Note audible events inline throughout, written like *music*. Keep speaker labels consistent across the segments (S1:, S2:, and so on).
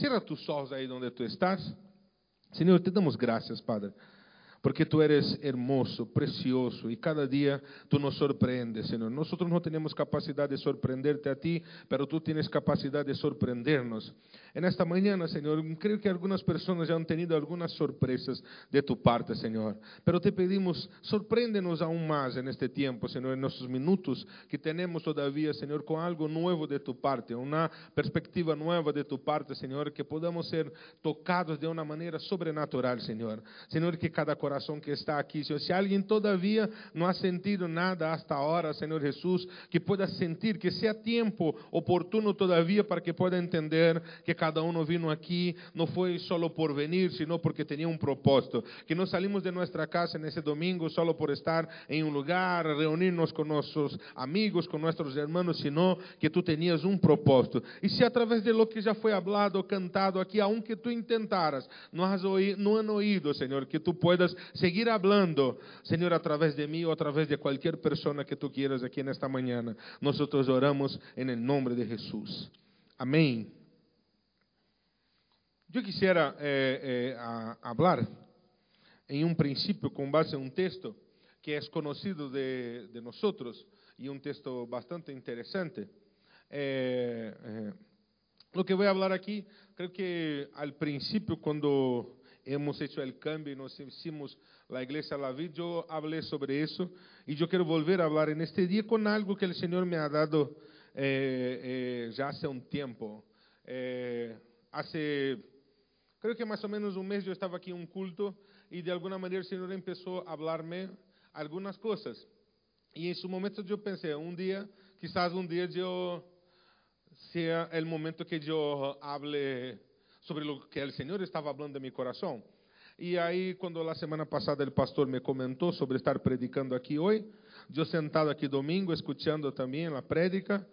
S1: Cierra tus ojos aí onde tu estás. Senhor, te damos graças, Padre. Porque tú eres hermoso, precioso y cada día tú nos sorprendes, Señor. Nosotros no tenemos capacidad de sorprenderte a ti, pero tú tienes capacidad de sorprendernos. En esta mañana, Señor, creo que algunas personas ya han tenido algunas sorpresas de tu parte, Señor. Pero te pedimos, sorpréndenos aún más en este tiempo, Señor, en nuestros minutos que tenemos todavía, Señor, con algo nuevo de tu parte, una perspectiva nueva de tu parte, Señor, que podamos ser tocados de una manera sobrenatural, Señor. Señor, que cada corazón coração que está aqui, Senhor. Se alguém todavia não ha sentido nada hasta agora, Senhor Jesus, que pueda sentir, que seja tempo oportuno todavia para que pueda entender que cada um vino aqui não foi solo por venir, sino porque tinha um propósito. Que não salimos de nossa casa nesse domingo solo por estar em um lugar, reunirnos com nossos amigos, com nossos irmãos, sino que tu tenias um propósito. E se através de lo que já foi hablado, cantado aqui, aunque tu intentaras, não, has oído, não han oído, Senhor, que tu puedas seguir hablando, Señor, a través de mí o a través de cualquier persona que tú quieras aquí en esta mañana. Nosotros oramos en el de Jesús. Amén. Yo quisiera eh, eh, a, hablar en un principio base en un texto que es conocido de, de nosotros y un texto bastante interesante. Eh, eh, lo que voy a hablar aquí, creo que al principio cuando hemos hecho el cambio y nos hicimos la iglesia La Vida, yo hablé sobre eso y yo quiero volver a hablar en este día con algo que el Señor me ha dado eh, eh, ya hace un tiempo. Eh, hace, creo que más o menos un mes yo estaba aquí en un culto y de alguna manera el Señor empezó a hablarme algunas cosas. Y en su momento yo pensé, un día, quizás un día yo sea el momento que yo hable sobre o que o Senhor estava falando de meu coração. E aí, quando a semana passada o pastor me comentou sobre estar predicando aqui hoje, eu sentado aqui domingo, escutando também a prédica,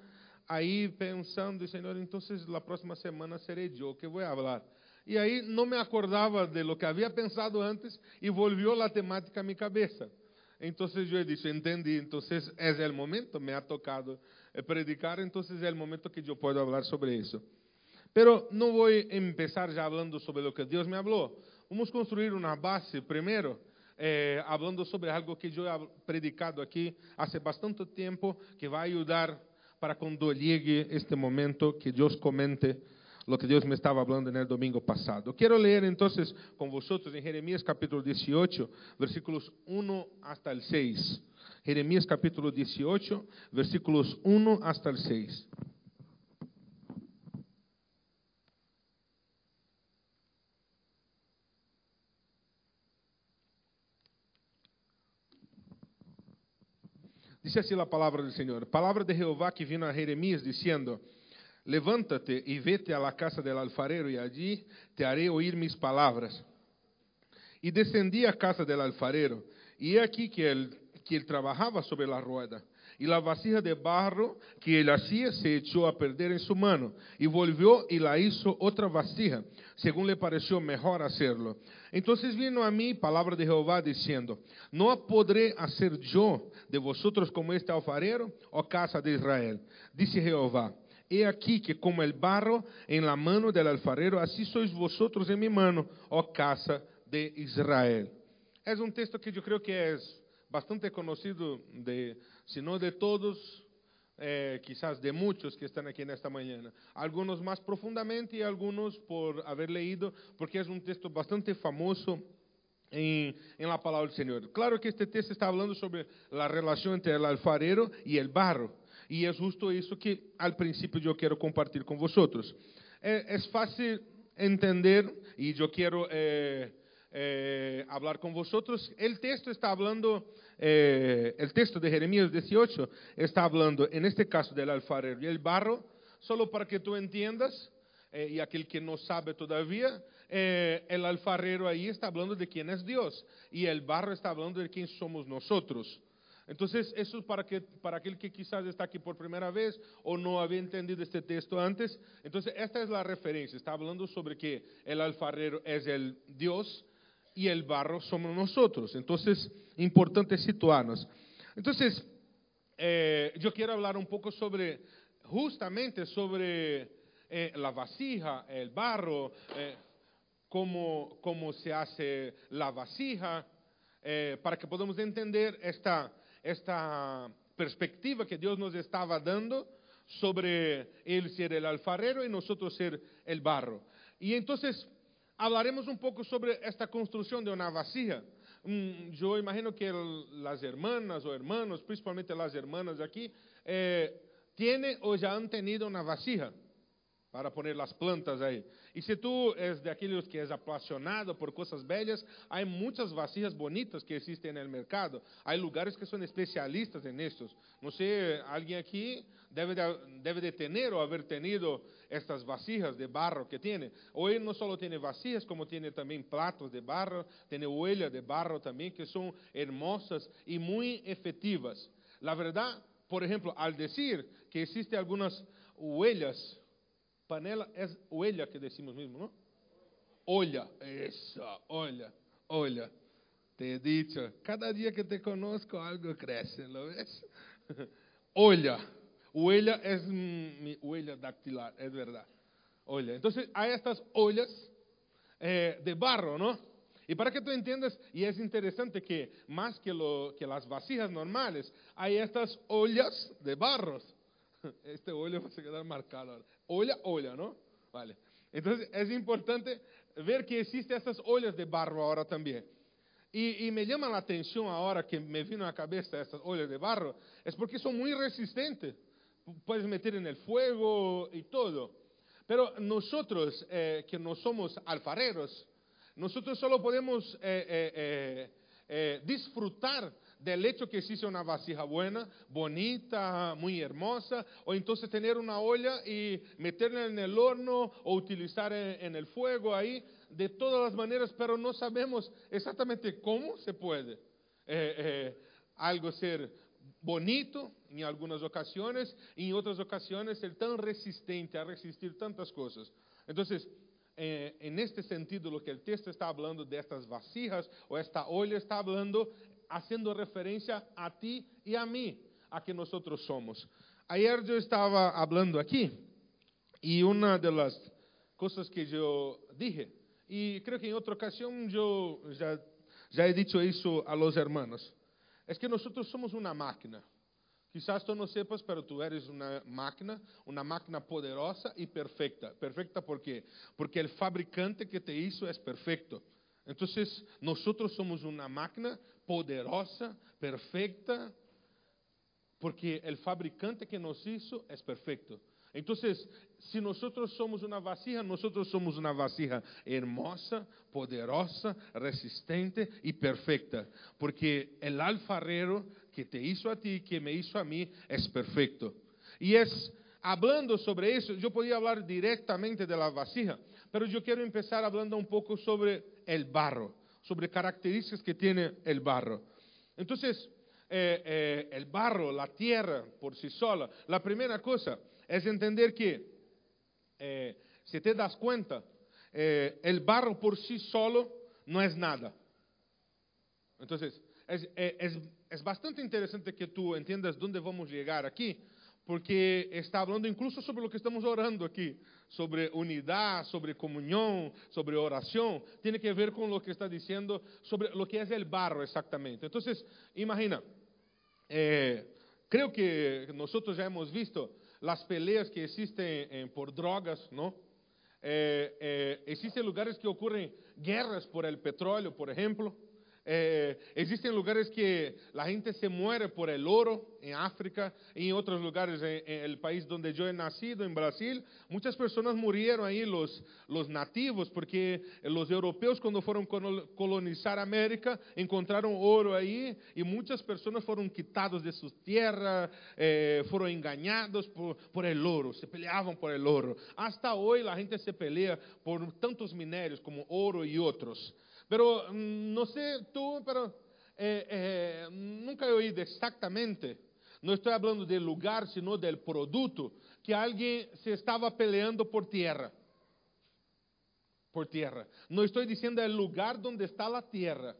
S1: aí pensando, Senhor, então na próxima semana serei eu que vou falar. E aí não me acordava de lo que havia pensado antes e volviu a temática à minha cabeça. Então eu disse, entendi, então é o momento, me ha tocado eh, predicar, então é o momento que eu posso falar sobre isso. Pero no voy a empezar ya hablando sobre lo que Dios me habló. Vamos a construir una base primero, eh, hablando sobre algo que yo he predicado aquí hace bastante tiempo, que va a ayudar para cuando llegue este momento que Dios comente lo que Dios me estaba hablando en el domingo pasado. Quiero leer entonces con vosotros en Jeremías capítulo 18, versículos 1 hasta el 6. Jeremías capítulo 18, versículos 1 hasta el 6. Dice así la palabra del Señor. Palabra de Jehová que vino a Jeremías diciendo, levántate y vete a la casa del alfarero y allí te haré oír mis palabras. Y descendí a casa del alfarero y he que él, que él trabajaba sobre la rueda y la vasija de barro que él hacía se echó a perder en su mano, y volvió y la hizo otra vasija, según le pareció mejor hacerlo. Entonces vino a mí palabra de Jehová diciendo, ¿no podré hacer yo de vosotros como este alfarero, o oh casa de Israel? Dice Jehová. He aquí que como el barro en la mano del alfarero, así sois vosotros en mi mano, oh casa de Israel. Es un texto que yo creo que es bastante conocido de sino de todos, eh, quizás de muchos que están aquí en esta mañana. Algunos más profundamente y algunos por haber leído, porque es un texto bastante famoso en, en, la palabra del Señor. Claro que este texto está hablando sobre la relación entre el alfarero y el barro. Y es justo eso que al principio yo quiero compartir con vosotros. Eh, es fácil entender y yo quiero eh, eh, hablar con vosotros. El texto está hablando eh, el texto de Jeremías 18 está hablando, en este caso, del alfarero y el barro, solo para que tú entiendas, eh, y aquel que no sabe todavía, eh, el alfarero ahí está hablando de quién es Dios, y el barro está hablando de quién somos nosotros. Entonces, eso es para, que, para aquel que quizás está aquí por primera vez o no había entendido este texto antes. Entonces, esta es la referencia. Está hablando sobre que el alfarero es el Dios y el barro somos nosotros. Entonces, importante situarnos. Entonces, eh, yo quiero hablar un poco sobre, justamente sobre eh, la vasija, el barro, eh, cómo, cómo se hace la vasija, para que podamos entender esta, esta perspectiva que Dios nos estaba dando sobre Él ser el alfarero y nosotros ser el barro. Y entonces hablaremos un poco sobre esta construcción de una vasija. Mm, yo imagino que las hermanas o hermanos, principalmente las hermanas aquí, eh, tienen o ya han tenido vasija para poner las plantas ahí. Y si tú es de aquellos que es apasionado por cosas bellas, hay muchas vasijas bonitas que existen en el mercado. Hay lugares que son especialistas en estos. No sé, alguien aquí debe de, debe de tener o tenido estas vasijas de barro que tiene. Hoy no solo tiene vasijas, como tiene también platos de barro, tiene huellas de barro también, que son hermosas y muy efectivas. La verdad, por ejemplo, al decir que existen algunas huellas Panela é olha que decimos mesmo, não? Olha, isso, olha, olha. Te he dicho, cada dia que te conozco algo cresce, ¿lo ves? *laughs* olha, huella es mi huella dactilar, es verdad. Olha, entonces hay estas ollas eh, de barro, ¿no? Y para que tú entiendas, y es interesante que más que, lo, que las vasijas normales, hay estas ollas de barros. *laughs* Este olho va a quedar marcado. Olha, olha, ¿no? Vale. Entonces es importante ver que existen estas ollas de barro ahora también. Y, y, me llama la atención ahora que me vino a la cabeza estas ollas de barro, es porque son muy resistentes. Puedes meter en el fuego y todo. Pero nosotros eh, que no somos alfareros, nosotros solo podemos eh, eh, disfrutar del hecho que existe una vasija buena, bonita, muy hermosa, o entonces tener una olla y meterla en el horno o utilizar en, el fuego ahí, de todas las maneras, pero no sabemos exactamente cómo se puede algo ser bonito en algunas ocasiones y en otras ocasiones ser tan resistente a resistir tantas cosas. Entonces, eh, en este sentido, lo que el texto está hablando de estas vasijas o esta olla está hablando haciendo referencia a ti y a mí, a que nosotros somos. Ayer yo estaba hablando aquí y una de las que yo dije, y creo que en otra ocasión yo ya, ya he dicho eso a los hermanos, es que nosotros somos una máquina. Quizás tú no sepas, pero tú eres una máquina, una máquina poderosa y perfecta. Perfecta ¿por qué? Porque el fabricante que te hizo es perfecto. Entonces, nosotros somos una máquina poderosa, perfecta, porque el fabricante que nos hizo es perfecto. Entonces, si nosotros somos una vasija, nosotros somos una vasija hermosa, poderosa, resistente y perfecta, porque el alfarero que te hizo a ti, que me hizo a mí, es perfecto. Y es hablando sobre eso, yo podía hablar directamente de la vasija, pero yo quiero empezar hablando un poco sobre el barro sobre características que tiene el barro. Entonces, eh, eh, el barro, la tierra por sí sola, la primera cosa es entender que, eh, si te das cuenta, el barro por sí solo no es nada. Entonces, es, es, es bastante interesante que tú entiendas dónde vamos a llegar aquí, porque está hablando incluso sobre lo que estamos orando aquí, sobre unidad, sobre comunión, sobre oración, tiene que ver con lo que está diciendo sobre lo que es el barro exactamente. Entonces, imagina, eh, creo que nosotros ya hemos visto las peleas que existen por drogas, ¿no? Eh, eh, existen lugares que ocurren guerras por el petróleo, por ejemplo. Eh, existen lugares que la gente se muere por el oro en África y en otros lugares en, el país donde yo he nacido, en Brasil. Muchas personas murieron ahí, los, los nativos, porque los europeos cuando fueron colonizar América encontraron oro ahí y muchas personas fueron quitados de sus tierras, eh, fueron engañados por, el oro, se peleaban por el oro. Hasta hoy la gente se pelea por tantos minérios como oro y otros. Pero mm, no sé tú, pero eh, eh, nunca he oído exactamente, no estoy hablando del lugar, sino del producto, que alguien se estaba peleando por tierra. Por tierra. No estoy diciendo el lugar donde está la tierra.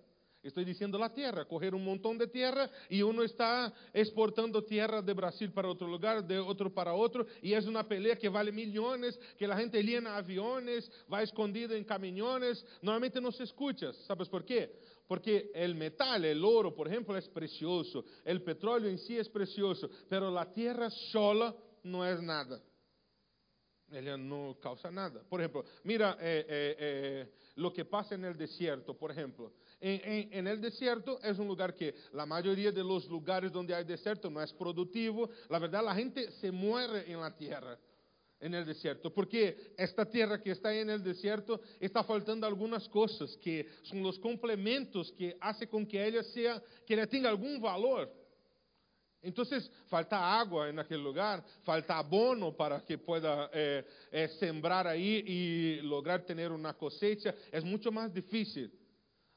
S1: Estoy diciendo la tierra, coger un montón de tierra y uno está exportando tierra de Brasil para otro lugar, de otro para otro, y es una pelea que vale millones, que la gente llena aviones, va escondida en camiones, normalmente no se escucha, ¿sabes por qué? Porque el metal, el oro, por ejemplo, es precioso, el petróleo en sí es precioso, pero la tierra sola no es nada. Ella no causa nada. Por ejemplo, mira eh, eh, eh, lo que pasa en el desierto, por ejemplo. En, en, el desierto es un lugar que la mayoría de los lugares donde hay desierto no es productivo. La verdad, la gente se muere en la tierra, en el desierto, porque esta tierra que está en el desierto está faltando algunas cosas que son los complementos que hace con que ella sea, que ella tenga algún valor. Entonces, falta agua en aquel lugar, falta abono para que pueda eh, eh, sembrar ahí y lograr tener una cosecha. Es mucho más difícil.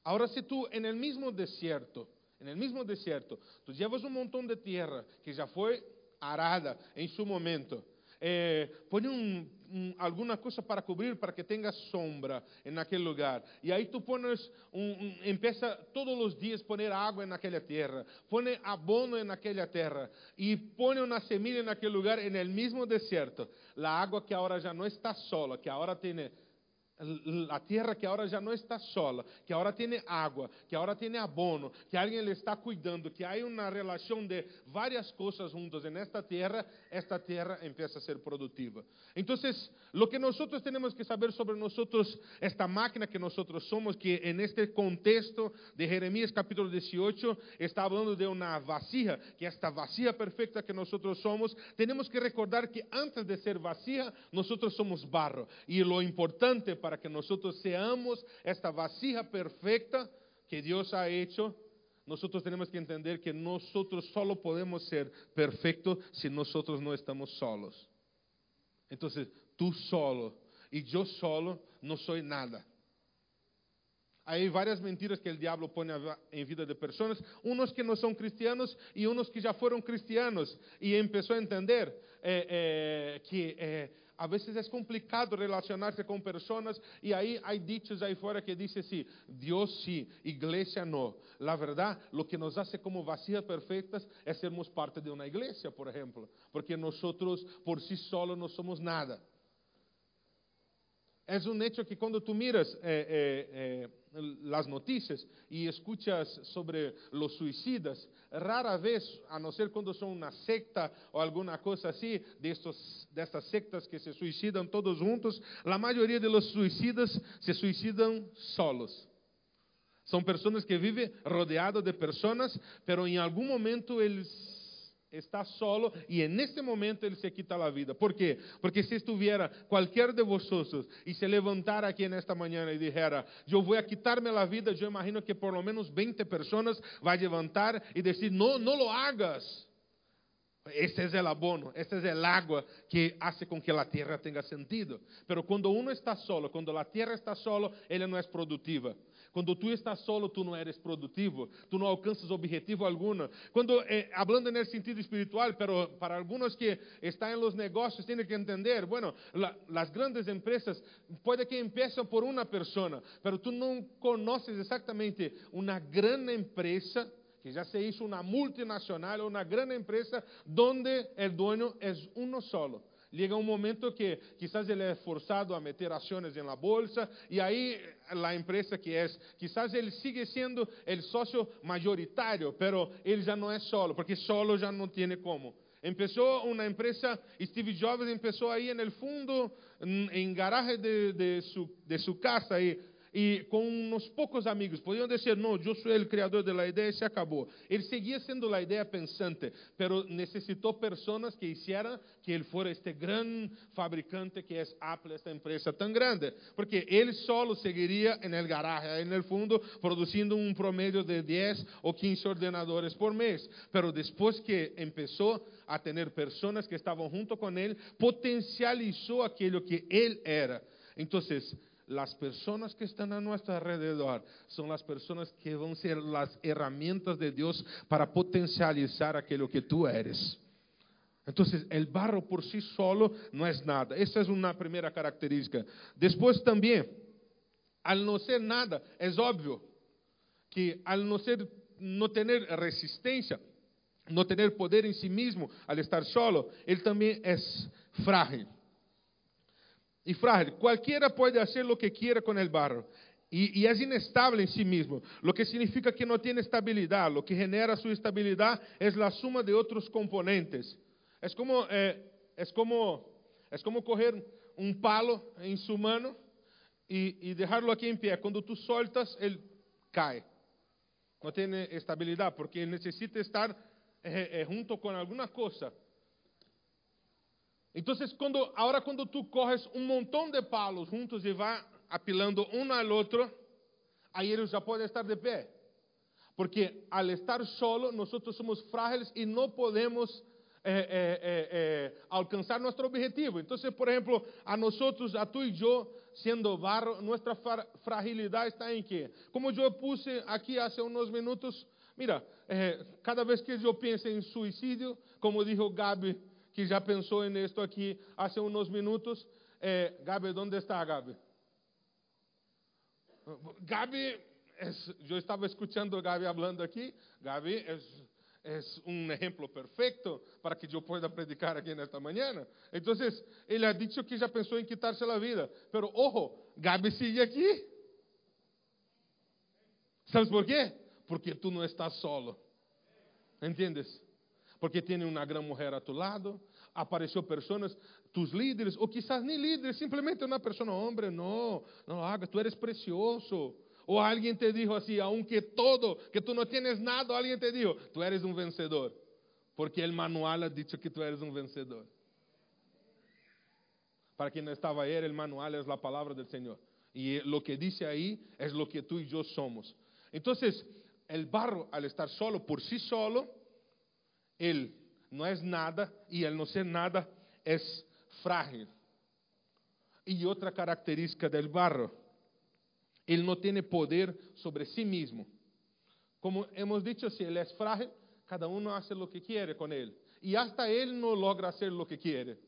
S1: Ahora si tú en el mismo desierto, en el mismo desierto, tú llevas un montón de tierra que ya fue arada en su momento, eh, pone un, un, alguna cosa para cubrir para que tenga sombra en aquel lugar. Y ahí tú pones, un, empieza todos los días poner agua en aquella tierra, pone abono en aquella tierra y pone una semilla en aquel lugar en el mismo desierto. La agua que ahora ya no está sola, que ahora tiene a terra que agora já não está sola, que agora tem água, que agora tem abono, que alguém lhe está cuidando, que há uma relação de várias coisas juntas em esta terra, esta terra empieza a ser produtiva. Então, o que nós temos que saber sobre nós, esta máquina que nós somos, que em este contexto de Jeremias capítulo 18, está falando de uma vasija, que esta vasija perfeita que nós somos, temos que recordar que antes de ser vasija, nós somos barro. E o importante para para que nosotros seamos esta vasija perfecta que Dios ha hecho, nosotros tenemos que entender que nosotros solo podemos ser perfectos si nosotros no estamos solos. Entonces, tú solo y yo solo no soy nada. Hay varias mentiras que el diablo pone en vida de personas, unos que no son cristianos y unos que ya fueron cristianos. Y empezó a entender eh, eh, que eh, A vezes é complicado relacionar-se com pessoas e aí há ditos aí fora que dizem assim: Deus sim, igreja não. Na verdade, o que nos hace como vacias perfeitas é sermos parte de uma igreja, por exemplo, porque nós por si solo não somos nada. Es un hecho que cuando tú miras eh, eh, eh, las noticias y escuchas sobre los suicidas, rara vez, a no ser cuando son una secta o alguna cosa así, de, de estas sectas que se suicidan todos juntos, la mayoría de los suicidas se suicidan solos. Son personas que viven rodeadas de personas, pero en algún momento eles está solo y en este momento él se quita la vida. ¿Por qué? Porque si estuviera cualquier de vosotros y se levantara aquí en esta mañana y dijera, yo voy a quitarme la vida, yo imagino que por lo menos 20 personas va a levantar y decir, no, no lo hagas. Este es el abono, este es el agua que hace con que la tierra tenga sentido. Pero cuando uno está solo, cuando la tierra está solo, ella no es productiva. Quando tu estás solo, tu não eres produtivo, tu não alcanças objetivo alguno. Quando, eh, hablando nesse sentido espiritual, pero para algunos que están en los negocios, tienen que entender, bueno, la, grandes empresas puede que empiecen por una persona, pero tú no conoces exactamente una gran empresa que já se hizo una multinacional o una gran empresa donde el dueño es uno solo. Llega un momento que quizás él es forzado a meter acciones en la bolsa y ahí la empresa que es, quizás él sigue siendo el socio mayoritario, pero él ya no es solo, porque solo ya no tiene cómo. Empezó una empresa, Steve Jobs empezó ahí en el fondo, en garaje de, de, su, de su casa, ahí e com uns poucos amigos. Podiam dizer, não, eu sou o criador da ideia e se acabou. Ele seguia sendo a ideia pensante, mas necessitou pessoas que hicieran que ele fosse este grande fabricante que é Apple, esta empresa tão grande. Porque ele solo seguiria no garaje, no fundo, produzindo um promedio de 10 ou 15 ordenadores por mês. Mas depois que começou a ter pessoas que estavam junto com ele, potencializou aquilo que ele era. Então, las personas que están a nuestro alrededor son las personas que van a ser las herramientas de Dios para potencializar aquello que tú eres. Entonces, el barro por sí solo no es nada. Esa es una primera característica. Después también, al no ser nada, es obvio que al no, ser, no tener resistencia, no tener poder en sí mismo, al estar solo, él también es frágil. Y frágil, cualquiera puede hacer lo que quiera con el barro. Y, es inestable en sí mismo, lo que significa que no tiene estabilidad. Lo que genera su estabilidad es la suma de otros componentes. Es como, eh, es como, es como coger un palo en su mano y, dejarlo aquí en pie. Cuando tú soltas, él cae. No tiene estabilidad porque necesita estar eh, eh, junto con alguna cosa. Entonces, cuando, ahora cuando tú coges un montón de palos juntos y va apilando uno al otro, ahí ellos ya pueden estar de pie. Porque al estar solo, nosotros somos frágiles y no podemos eh, eh, eh, alcanzar nuestro objetivo. Entonces, por ejemplo, a nosotros, a tú y yo, siendo barro, nuestra fragilidad está en que, como yo puse aquí hace unos minutos, mira, cada vez que yo pienso en suicidio, como dijo Gaby, que ya pensó en esto aquí hace unos minutos, Gaby, ¿dónde está Gaby? Gaby, es, yo estaba escuchando a Gaby hablando aquí. Gaby es, es, un ejemplo perfecto para que yo pueda predicar aquí en esta mañana. Entonces, él ha dicho que ya pensó en quitarse la vida. Pero ojo, Gaby sigue aquí. ¿Sabes por qué? Porque tú no estás solo. ¿Entiendes? porque tiene una gran mujer a tu lado, apareció personas, tus líderes, o quizás ni líderes, simplemente una persona, hombre, no, no lo hagas, tú eres precioso. O alguien te dijo así, aunque todo, que tú no tienes nada, alguien te dijo, tú eres un vencedor, porque el manual ha dicho que tú eres un vencedor. Para quien no estaba ayer, el manual es la palabra del Señor. Y lo que dice ahí es lo que tú y yo somos. Entonces, el barro, al estar solo por sí solo, Ele não é nada e ele não ser nada é frágil. E outra característica del barro, ele não tem poder sobre sí mesmo. Como hemos dicho, si ele é frágil, cada um faz o que quer com ele. E hasta ele não logra fazer o que quer.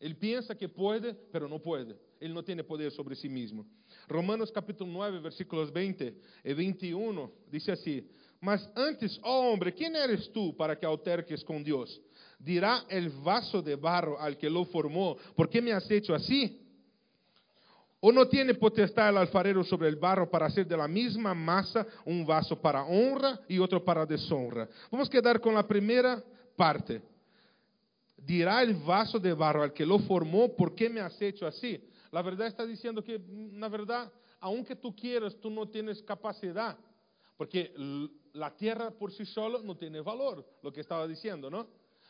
S1: Ele pensa que pode, pero não pode. Ele não tem poder sobre sí mesmo. Romanos capítulo 9, versículos 20 e 21, diz assim: mas antes, oh hombre, ¿quién eres tú para que alterques con Dios? Dirá el vaso de barro al que lo formó, ¿por qué me has hecho así? ¿O no tiene potestad el alfarero sobre el barro para hacer de la misma masa un vaso para honra y otro para deshonra? Vamos a quedar con la primera parte. Dirá el vaso de barro al que lo formó, ¿por qué me has hecho así? La verdad está diciendo que, la verdad, aunque tú quieras, tú no tienes capacidad. Porque la tierra por sí solo no tiene valor, lo que estaba diciendo, ¿no?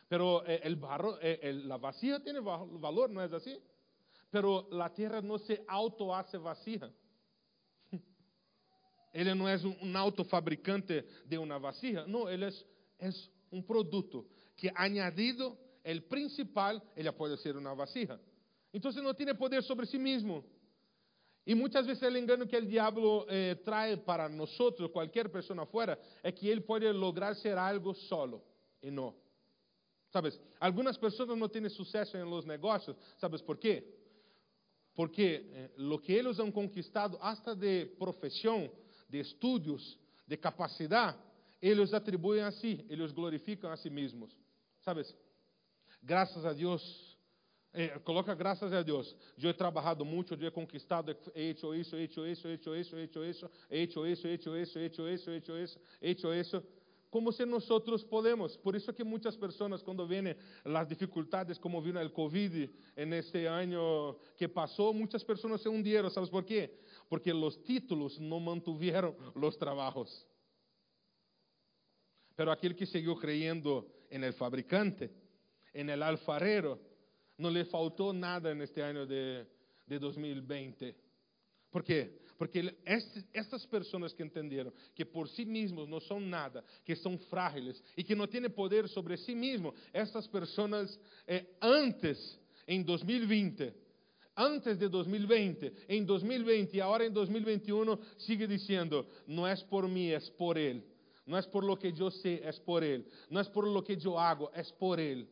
S1: Pero eh, el barro, eh, la vacía tiene valor, ¿no es así? Pero la tierra no se auto hace vacía. *laughs* Él no es un, autofabricante de una vasija, no, él es, es un producto que añadido el principal, ella puede ser una vasija. Entonces no tiene poder sobre sí mismo. E muitas vezes o engano que o diabo eh, traz para nós, qualquer pessoa fora, é que ele pode lograr ser algo solo. E não. Sabes, algumas pessoas não têm sucesso em los negócios, sabes por quê? Porque eh, lo que eles han conquistado, hasta de profissão, de estudos, de capacidade, eles atribuem a si, eles glorificam a si mesmos. Sabes? Graças a Deus, é, coloca graças a Deus. Eu he trabalhado muito, eu he conquistado, he hecho isso, he hecho isso, he hecho isso, he hecho isso, he hecho isso, he hecho isso, he hecho isso, he hecho isso, he hecho isso. Como nós podemos. Por isso que muitas pessoas, quando vêm as dificuldades, como vino o Covid neste ano que passou, muitas pessoas se hundieron. ¿Sabes por quê? Porque os títulos não mantuvieron os trabalhos. Pero aquele que seguiu creyendo en el fabricante, en el alfarero, Não lhe faltou nada neste ano de, de 2020. Por quê? Porque essas pessoas que entenderam que por si mesmos não são nada, que são frágeis e que não têm poder sobre si mesmo, essas pessoas eh, antes, em 2020, antes de 2020, em 2020 e agora em 2021, sigue dizendo: não é por mim, é por Ele. Não é por lo que eu sei, é por Ele. Não é por lo que eu hago, é por Ele.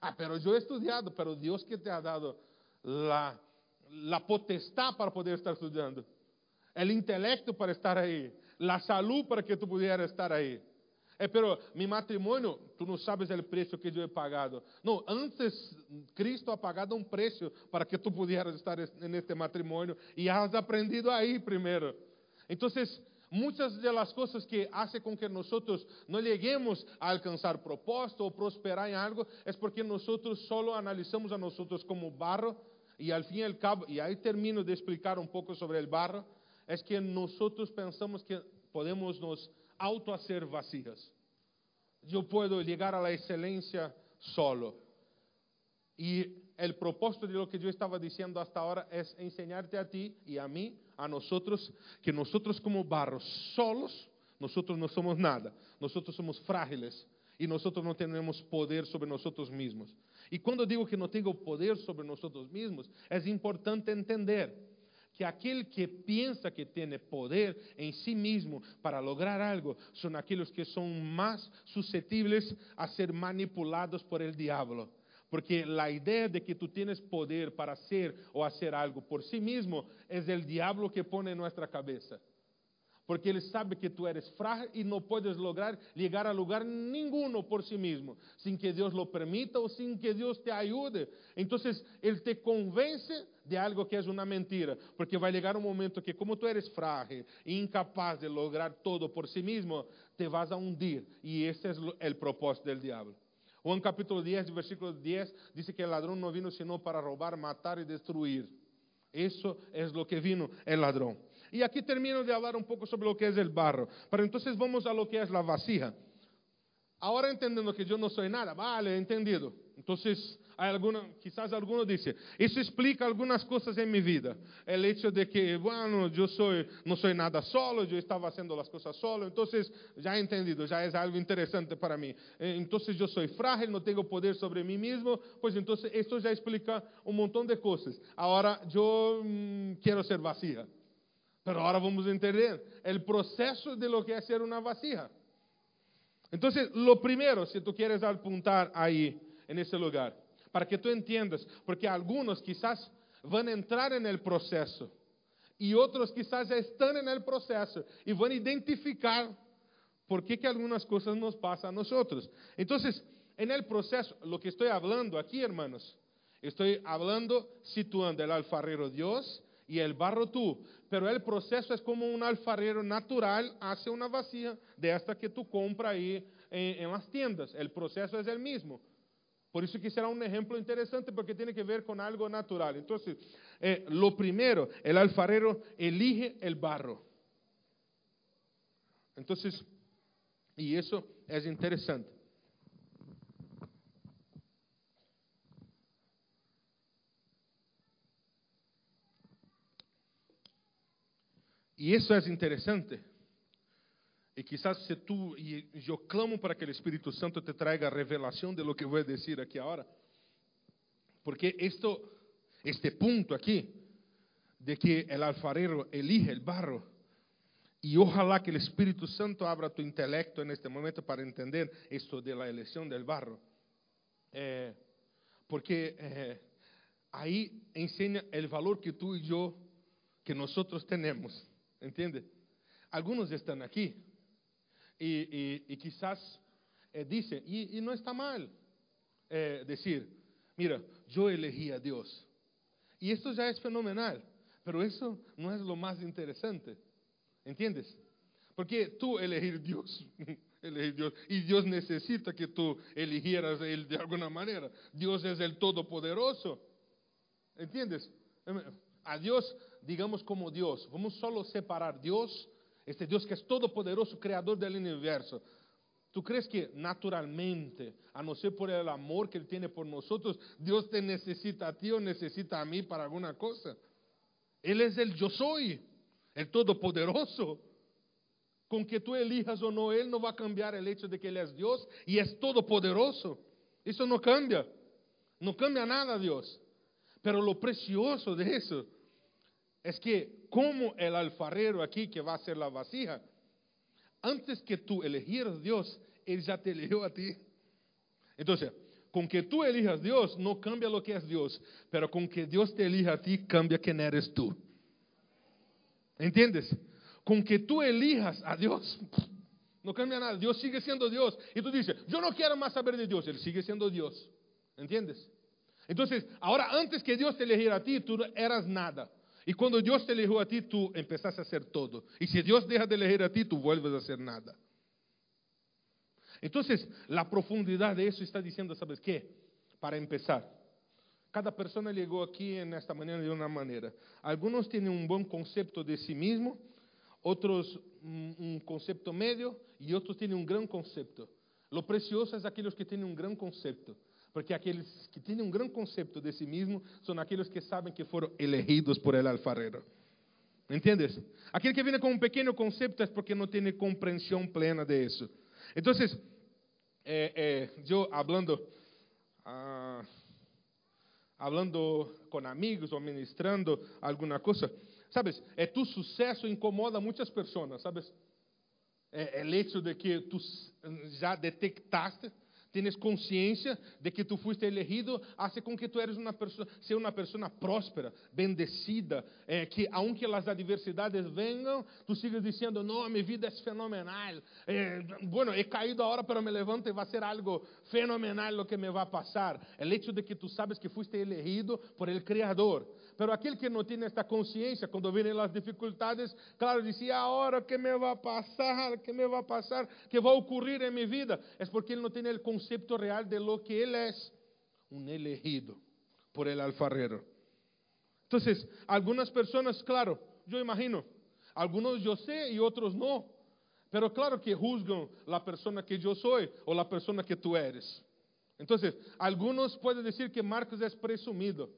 S1: Ah, pero yo he estudiado, pero Dios que te ha dado la, la potestad para poder estar estudiando. el intelecto para estar ahí, la salud para que tú pudieras estar ahí. É, pero mi matrimonio, tu não sabes o preço que eu he pagado. Não, antes Cristo ha pagado um preço para que tu pudieras estar neste matrimônio e has aprendido aí primeiro. Então, muitas das coisas que hacen com que nós não lleguemos a alcançar propósito ou prosperar em algo é porque nós solo analisamos a nós como barro e al fim e al cabo, e aí termino de explicar um pouco sobre o barro, é que nós pensamos que podemos nos auto hacer vacías. Yo puedo llegar a la excelencia solo. Y el propósito de lo que yo estaba diciendo hasta ahora es enseñarte a ti y a mí, a nosotros, que nosotros como barros solos, nosotros no somos nada. Nosotros somos frágiles y nosotros no tenemos poder sobre nosotros mismos. Y cuando digo que no tengo poder sobre nosotros mismos, es importante entender que aquel que piensa que tiene poder en sí mismo para lograr algo son aquellos que son más susceptibles a ser manipulados por el diablo. Porque la idea de que tú tienes poder para hacer o hacer algo por sí mismo es el diablo que pone en nuestra cabeza. porque ele sabe que tu eres frágil e não puedes lograr chegar a lugar nenhum por si mesmo, sem que Deus lo permita ou sem que Deus te ajude. Então, ele te convence de algo que é uma mentira, porque vai chegar um momento que, como tu eres frágil e incapaz de lograr todo por si mesmo, te vas a hundir. E esse é o propósito do diabo. Juan capítulo 10, versículo 10, diz que o ladrão não vino sino para roubar, matar e destruir. Isso é o que vino o ladrão. Y aquí termino de hablar un poco sobre lo que es el barro. Pero entonces vamos a lo que es la vasija. Ahora entendiendo que yo no soy nada, vale, entendido. Alguna, quizás alguno dice, eso explica algunas cosas en mi vida. El hecho de que, bueno, yo soy, no soy nada solo, yo estaba haciendo las cosas solo, ya he entendido, ya es algo interesante para mí. Eh, entonces yo soy frágil, no tengo poder sobre mí mismo, pues entonces esto ya explica un montón de cosas. Ahora yo mmm, quiero ser vacía. Pero ahora vamos entender el proceso de lo que es ser una vasija. Entonces, lo primero, si tú quieres apuntar ahí, en ese lugar, para que tú entiendas, porque algunos quizás van a entrar en el proceso y otros quizás ya están en el proceso y van a identificar por qué que algunas cosas nos pasan a nosotros. Entonces, en el proceso, lo que estoy hablando aquí, hermanos, estoy hablando situando el alfarero Dios y el barro tú. Pero el proceso es como un alfarero natural hace una vacía de esta que tú compras ahí en, en, las tiendas. El proceso es el mismo. Por eso que será un ejemplo interesante porque tiene que ver con algo natural. Entonces, eh, lo primero, el alfarero elige el barro. Entonces, y eso es interesante. E isso é interessante. E quizás se tu, e eu clamo para que o Espírito Santo te traga revelação de lo que vou dizer aqui agora, porque esto, este ponto aqui, de que o alfarero elige o barro, e ojalá que o Espírito Santo abra tu intelecto en este momento para entender esto de la elección del barro. Eh, porque eh, ahí enseña el valor que tú y yo, que nosotros tenemos. ¿Entiende? Algunos están aquí y, y, quizás eh, dicen, y, no está mal eh, decir, mira, yo elegí a Dios. Y esto ya es fenomenal, pero eso no es lo más interesante. ¿Entiendes? Porque tú elegir Dios, *laughs* elegir Dios, y Dios necesita que tú eligieras a Él de alguna manera. Dios es el Todopoderoso. ¿Entiendes? A Dios digamos como Dios. Vamos solo separar Dios, este Dios que es todopoderoso, creador del universo. ¿Tú crees que naturalmente, a no ser por el amor que Él tiene por nosotros, Dios te necesita a ti o necesita a mí para alguna cosa? Él es el yo soy, el todopoderoso. Con que tú elijas o no, Él no va a cambiar el hecho de que Él es Dios y es todopoderoso. Eso no cambia. No cambia nada Dios. Pero lo precioso de eso es que como el alfarero aquí que va a hacer la vasija, antes que tú elegieras Dios, Él ya te eligió a ti. Entonces, con que tú elijas Dios no cambia lo que es Dios, pero con que Dios te elija a ti cambia quién eres tú. ¿Entiendes? Con que tú elijas a Dios, no cambia nada. Dios sigue siendo Dios. Y tú dices, yo no quiero más saber de Dios. Él sigue siendo Dios. ¿Entiendes? Entonces, ahora antes que Dios te eligiera a ti, tú eras nada. Y cuando Dios te eligió a ti, tú empezaste a hacer todo. Y si Dios deja de elegir a ti, tú vuelves a hacer nada. Entonces, la profundidad de eso está diciendo, ¿sabes qué? Para empezar, cada persona llegó aquí en esta mañana de una manera. Algunos tienen un buen concepto de sí mismo, otros un concepto medio y otros tienen un gran concepto. Lo precioso es aquellos que tienen un gran concepto. Porque aqueles que têm um grande conceito de si mesmo são aqueles que sabem que foram elegidos por el alfarero. ¿Entiendes? Aquele que vem com um pequeno conceito é porque não tem compreensão plena de isso. Então, eh, eh, eu hablando, ah, hablando com amigos ou ministrando alguma coisa, sabes? É tu sucesso incomoda muitas pessoas, sabes? É, é o hecho de que tu já detectaste tienes consciência de que tu fuiste elegido, hace com que tu eres uma pessoa ser uma pessoa próspera, bendecida, eh, que aunque las adversidades venham, tu sigas dizendo, não, minha vida é fenomenal, eh, bueno, he caído agora, pero me levanto vai ser algo fenomenal lo que me vai passar pasar. El hecho de que tu sabes que fuiste elegido por el criador Pero aquele que não tem esta consciência, quando vêm as dificuldades, claro, dizia, agora que me vai passar, que me vai passar, que vai ocorrer em minha vida, é porque ele não tem o conceito real de lo que ele é, um elegido por el alfarero. Então, algumas pessoas, claro, eu imagino, alguns eu sei e outros não, pero claro que juzgam a pessoa que eu sou ou a pessoa que tu eres. Então, alguns podem dizer que Marcos é presumido.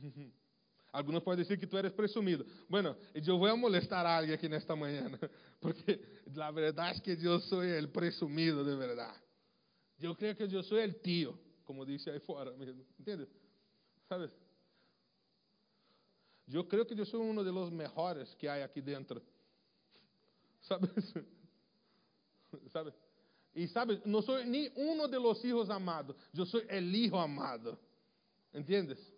S1: *laughs* Algunos pueden decir que tú eres presumido. Bueno, yo voy a molestar a alguien aquí en esta mañana, *laughs* porque la verdad es que yo soy el presumido de verdad. Yo creo que yo soy el tío, como dice ahí fuera mismo. ¿Entiendes? ¿Sabes? Yo creo que yo soy uno de los mejores que hay aquí dentro. *laughs* ¿Sabes? Y sabes, no soy ni uno de los hijos amados, yo soy el hijo amado. ¿Entiendes?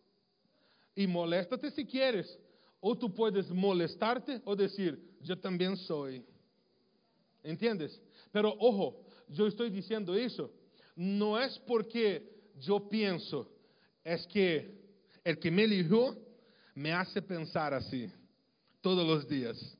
S1: Y moléstate si quieres. O tú puedes molestarte o decir, yo también soy. ¿Entiendes? Pero ojo, yo estoy diciendo eso. No es porque yo pienso, es que el que me eligió me hace pensar así todos los días.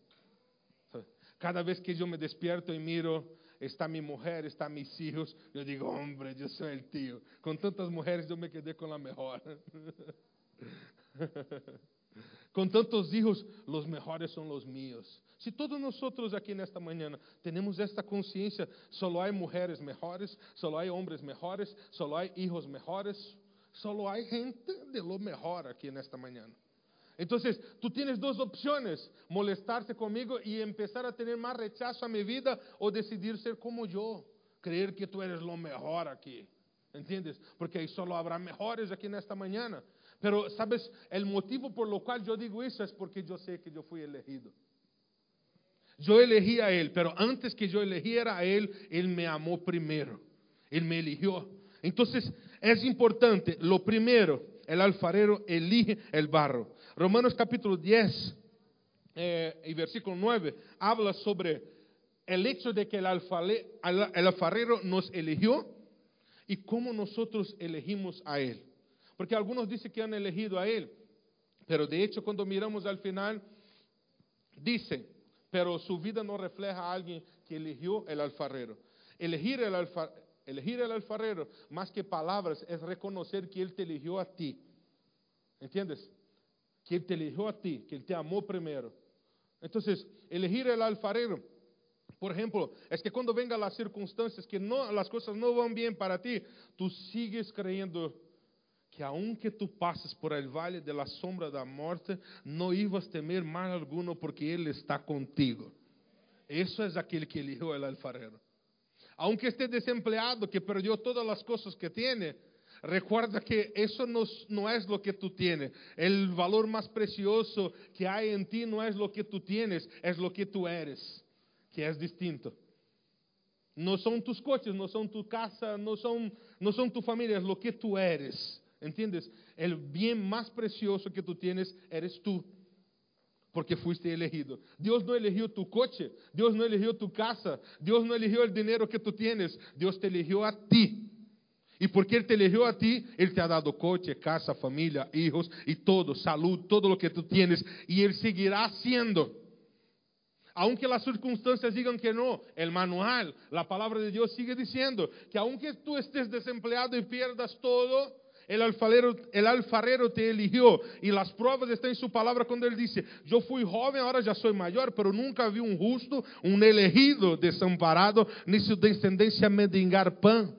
S1: Cada vez que yo me despierto y miro, está mi mujer, está mis hijos, yo digo, hombre, yo soy el tío. Con tantas mujeres yo me quedé con la mejor. *laughs* *laughs* Con tantos hijos, los mejores son los míos. Si todos nosotros aquí en esta mañana tenemos esta conciencia, solo hay mujeres mejores, solo hay hombres mejores, solo hay hijos mejores, solo hay gente de lo mejor aquí en esta mañana. Entonces, tú tienes dos opciones, molestarse conmigo y empezar a tener más rechazo a mi vida o decidir ser como yo, creer que tú eres lo mejor aquí. ¿Entiendes? Porque ahí solo habrá mejores aquí en esta mañana. Pero, ¿sabes? El motivo por lo cual yo digo eso es porque yo sé que yo fui elegido. Yo elegí a Él, pero antes que yo eligiera a Él, Él me amó primero. Él me eligió. Entonces, es importante, lo primero, el alfarero elige el barro. Romanos capítulo 10 eh, y versículo 9 habla sobre el hecho de que el alfarero nos eligió y cómo nosotros elegimos a Él. Porque algunos dicen que han elegido a Él, pero de hecho cuando miramos al final, dice, pero su vida no refleja a alguien que eligió el alfarero. Elegir el, elegir el alfarero, más que palabras, es reconocer que Él te eligió a ti. ¿Entiendes? Que Él te eligió a ti, que Él te amó primero. Entonces, elegir el alfarero, por ejemplo, es que cuando vengan las circunstancias que no, las cosas no van bien para ti, tú sigues creyendo que aunque tu passes por el vale de la sombra da morte, não ibas temer mal alguno porque Ele está contigo. Isso é aquele que eligió el alfarero. Aunque esté desempleado, que perdió todas as coisas que tiene, recuerda que eso no, no, es lo que tú tienes. El valor más precioso que hay en ti no es lo que tú tienes, es lo que tú eres, que es distinto. No son tus coches, no son tu casa, no son, no son tu familia, es lo que tú eres. ¿Entiendes? El bien más precioso que tú tienes eres tú. porque fuiste elegido. Dios no eligió tu coche, Dios no eligió tu casa, Dios no eligió el dinero que tú tienes, Dios te eligió a ti. Y porque Él te eligió a ti, Él te ha dado coche, casa, familia, hijos y todo, salud, todo lo que tú tienes. Y Él seguirá haciendo. Aunque las circunstancias digan que no, el manual, la palabra de Dios sigue diciendo que aunque tú estés desempleado y pierdas todo, el alfarero, te eligió y las pruebas están en su palabra cuando él dice, yo fui joven, ahora ya soy mayor, pero nunca vi un justo, un elegido desamparado, ni su descendencia mendigar pan.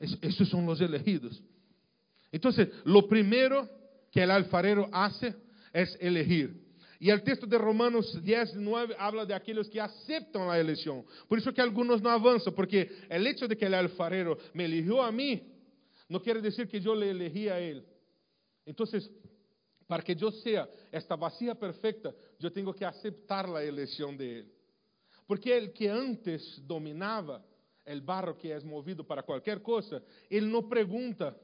S1: Esos son los elegidos. Entonces, lo primero que el alfarero hace es elegir. Y el texto de Romanos 10, 9 habla de aquellos que aceptan la elección. Por eso que algunos no avanzan, porque el hecho de que el alfarero me eligió a mí, no quiere decir que yo le elegí a él. Entonces, para que yo sea esta vacía perfecta, yo tengo que aceptar la elección de él. Porque el que antes dominaba, el barro que es movido para cualquier cosa, Él no pregunta.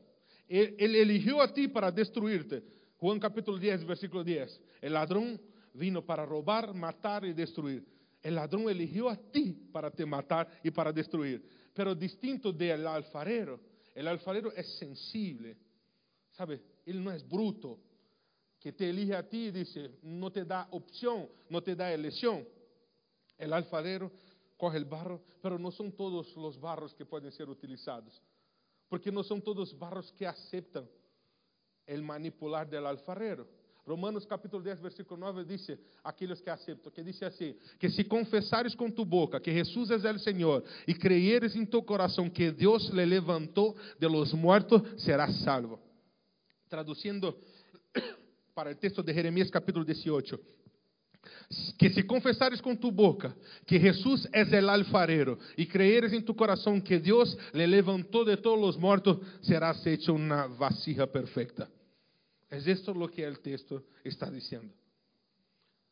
S1: Él, él, eligió a ti para destruirte. Juan capítulo 10, versículo 10. El ladrón vino para robar, matar y destruir. El ladrón eligió a ti para te matar y para destruir. Pero distinto del alfarero, el alfarero es sensible. ¿Sabe? Él no es bruto. Que te elige a ti y dice, no te da opción, no te da elección. El alfarero coge el barro, pero no son todos los barros que pueden ser utilizados, porque no son todos barros que aceptan el manipular del alfarero. Romanos capítulo 10, versículo 9 diz aqueles que aceptam, que diz assim, que se confessares com tu boca que Jesus é o Senhor e creieres em tu coração que Deus le levantou de los muertos, serás salvo. Traduzindo *coughs* para o texto de Jeremias capítulo 18, que se confessares com tu boca que Jesus é o alfarero e creeres em tu coração que Deus le levantou de todos os mortos, serás hecho uma vasija perfeita. Es esto lo que el texto está diciendo.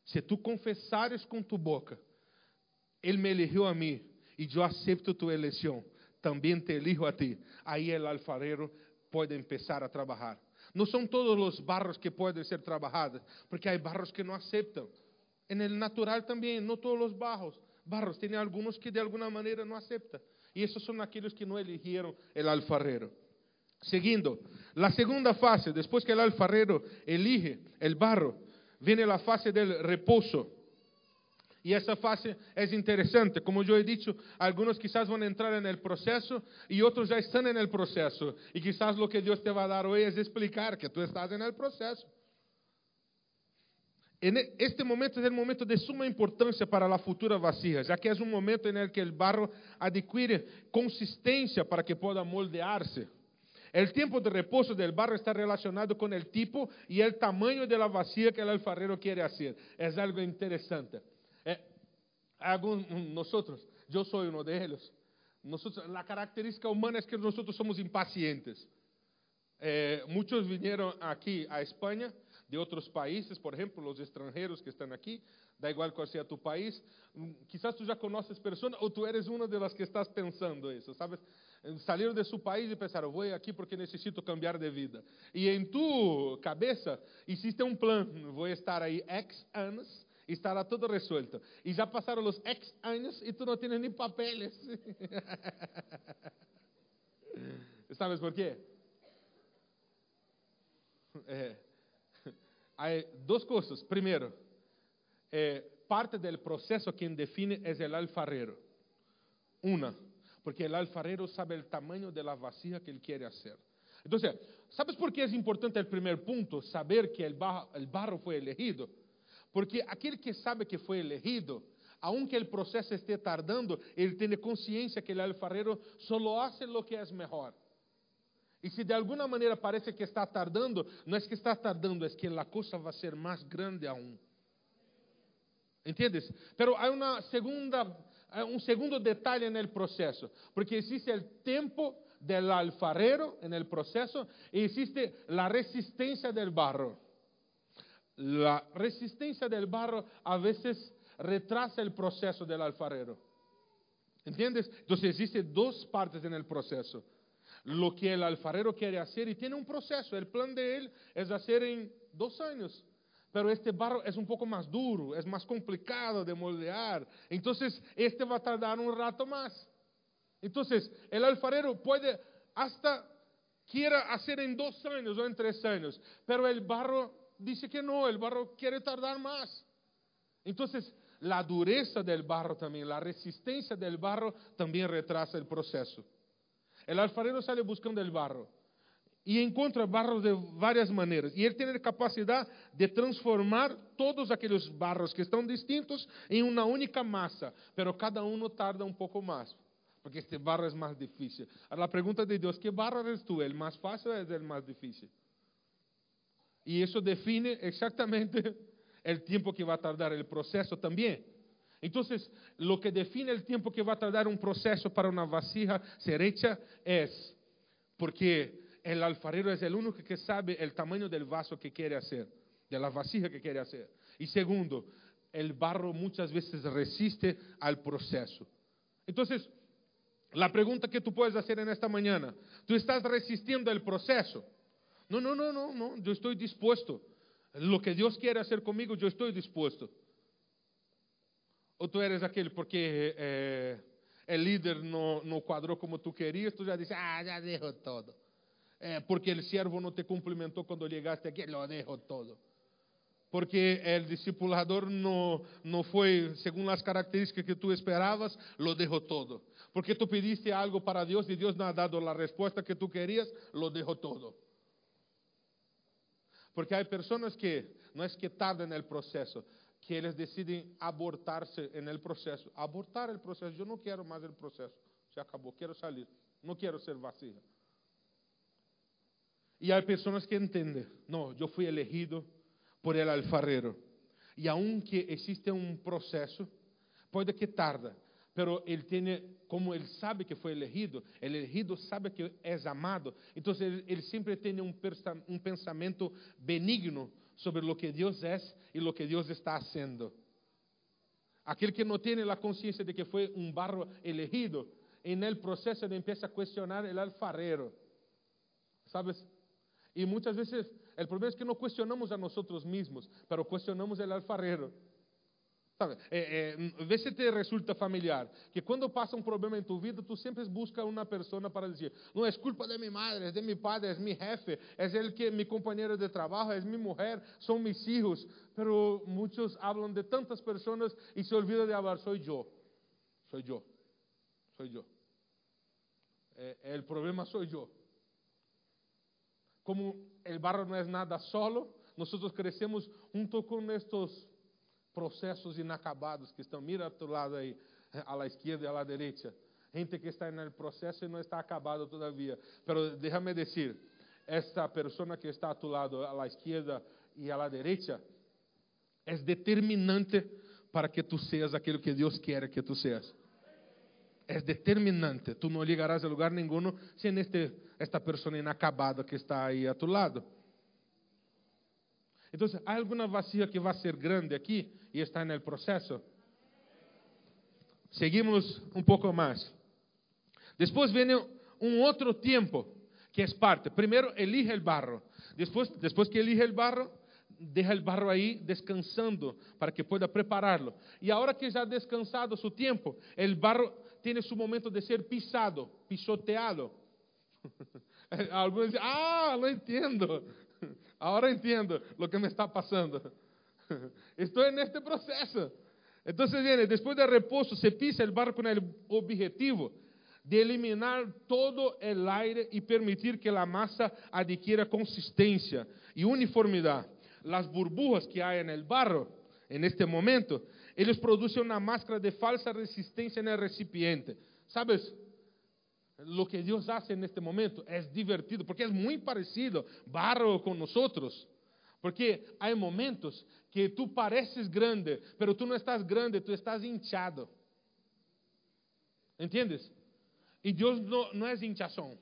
S1: Si tú confesares con tu boca, Él me eligió a mí y yo acepto tu elección, también te elijo a ti. Ahí el alfarero puede empezar a trabajar. No son todos los barros que pueden ser trabajados, porque hay barros que no aceptan. En el natural también, no todos los barros, barros, tienen algunos que de alguna manera no aceptan. Y esos son aquellos que no eligieron el alfarero. Seguindo, la segunda fase, después que el alfarero elige el barro, viene la fase del reposo. Y esa fase es interesante. Como yo he dicho, algunos quizás van a entrar en el proceso y otros ya están en el proceso. Y quizás lo que Dios te va a dar hoy es explicar que tú estás en el proceso. Este momento es el momento de suma importancia para la futura vasija, ya que es un momento en el que el barro adquiere consistencia para que pueda moldearse. El tiempo de reposo del barro está relacionado con el tipo y el tamaño de la vasija que el alfarero quiere hacer. Es algo interesante. Eh, nosotros, yo soy uno de ellos. La característica humana es que nosotros somos impacientes. Eh, muchos vinieron aquí a España de outros países, por exemplo, os estrangeiros que estão aqui, da igual qual seja tu país, mm, quizás tu já conheces pessoas ou tu eres uma de que estás pensando isso, sabes? Salir de su país e pensar, vou aqui porque necessito cambiar de vida. E em tu cabeça existe um plano, vou estar aí X anos estará tudo resuelto. E já passaram os X anos e tu não tens nem papeles. *laughs* ¿Sabes por quê? É, *laughs* hay dos cosas. Primero, eh, parte del proceso quien define es el alfarero. Una, porque el alfarero sabe el tamaño de la vasija que él quiere hacer. Entonces, ¿sabes por qué es importante el primer punto? Saber que el barro, el barro fue elegido. Porque aquel que sabe que fue elegido, aunque el proceso esté tardando, él tiene conciencia que el alfarero solo hace lo que es mejor. E se de alguma maneira parece que está tardando, não é que está tardando, é que a coisa vai ser mais grande aún. ¿Entiendes? Pero há uma segunda, um segundo detalhe no processo, porque existe o tempo del alfarero en el y existe la resistencia del barro. La resistencia del barro a veces retrasa el proceso del alfarero. ¿Entiendes? Entonces existen dos partes en el proceso lo que el alfarero quiere hacer y tiene un proceso. El plan de él es hacer en dos años. pero este barro es un poco más duro, es más complicado de moldear. Entonces, este va a tardar un rato más. Entonces, el alfarero puede hasta quiera hacer en dos años o en tres años, pero el barro dice que no, el barro quiere tardar más. Entonces, la dureza del barro también, la resistencia del barro también retrasa el proceso. El alfarero sale buscando el barro y encuentra barros de varias maneras. Y él tiene capacidad de transformar todos aquellos barros que están distintos en una única masa, pero cada uno tarda un poco más, porque este barro es más difícil. Ahora la pregunta de Dios, ¿qué barro eres tú? ¿El más fácil o el más difícil? Y eso define exactamente *laughs* el tiempo que va a tardar el proceso también. Entonces, lo que define el tiempo que va a tardar un proceso para una vasija ser hecha es porque el alfarero es el único que sabe el tamaño del vaso que quiere hacer, de la vasija que quiere hacer. Y segundo, el barro muchas veces resiste al proceso. Entonces, la pregunta que tú puedes hacer en esta mañana, ¿tú estás resistiendo el proceso? No, no, no, no, no, yo estoy dispuesto. Lo que Dios quiere hacer conmigo, yo estoy dispuesto. O tú eres aquel porque eh, el líder no cuadró como tú querías, tú ya dices, ah, ya dejo todo. É, porque o servo não te cumprimentou quando chegaste aqui, lo dejo todo. Porque o discipulador não, não foi segundo as características que tu esperavas, lo dejo todo. Porque tu pediste algo para Deus e Deus não ha dado a resposta que tu querias, lo dejo todo. Porque há pessoas que não é que tardam no processo, que eles decidem abortar-se no processo. Abortar o processo. Eu não quero mais o processo. Se acabou. Quero sair. Não quero ser vacina. E há pessoas que entendem. Não, eu fui elegido por el alfarrero. E aunque existe um processo, pode que tarda, pero ele tem, como ele sabe que foi elegido, ele elegido sabe que é amado, então ele, ele sempre tem um, um pensamento benigno sobre lo que Dios es y lo que Dios está haciendo. Aquel que no tiene la conciencia de que fue un barro elegido, en el proceso empieza a cuestionar el alfarero. ¿Sabes? Y muchas veces el problema es que no cuestionamos a nosotros mismos, pero cuestionamos el alfarero. Sabe? É, é, vê se te resulta familiar. Que quando passa um problema em tua vida, tu sempre busca uma pessoa para dizer: não é culpa de minha madre, é de meu padre, é meu jefe, é ele que é meu companheiro de trabalho, é minha mulher, são meus filhos. Pero muitos falam de tantas pessoas e se olvidam de falar: sou eu, sou eu, sou eu. É, o problema sou eu como el barro no es nada solo, nosotros crecemos junto con estos processos inacabados que estão, mira a tu lado aí, eh, à esquerda e à direita. Gente que está no processo e não está acabado todavia. Pero déjame decir, esta pessoa que está a tu lado, à esquerda e à direita, é determinante para que tu seas aquilo que Deus quer que tu seas. É determinante. Tu não ligarás a lugar nenhum sem este, esta pessoa inacabada que está aí a tu lado. Então há alguma vacía que vai ser grande aqui e está en el? Seguimos um pouco mais. Depois vem um outro tempo que é parte. Primeiro elige o barro. Depois, depois que elige o barro, deja o barro aí descansando para que prepará-lo. E agora que já descansado descansado seu tempo, o barro tem su momento de ser pisado, pisoteado. *laughs* Alguns dizem, ah, não entendo. Ahora entiendo lo que me está pasando. *laughs* Estoy en este proceso. Entonces viene, después del reposo, se pisa el barro con el objetivo de eliminar todo el aire y permitir que la masa adquiera consistencia y uniformidad. Las burbujas que hay en el barro en este momento, ellos producen una máscara de falsa resistencia en el recipiente. ¿Sabes? lo que Dios hace en este momento es divertido, porque es muy parecido, barro con nosotros. Porque hay momentos que tú pareces grande, pero tú no estás grande, tú estás hinchado. ¿Entiendes? Y Dios no, no es hinchazón.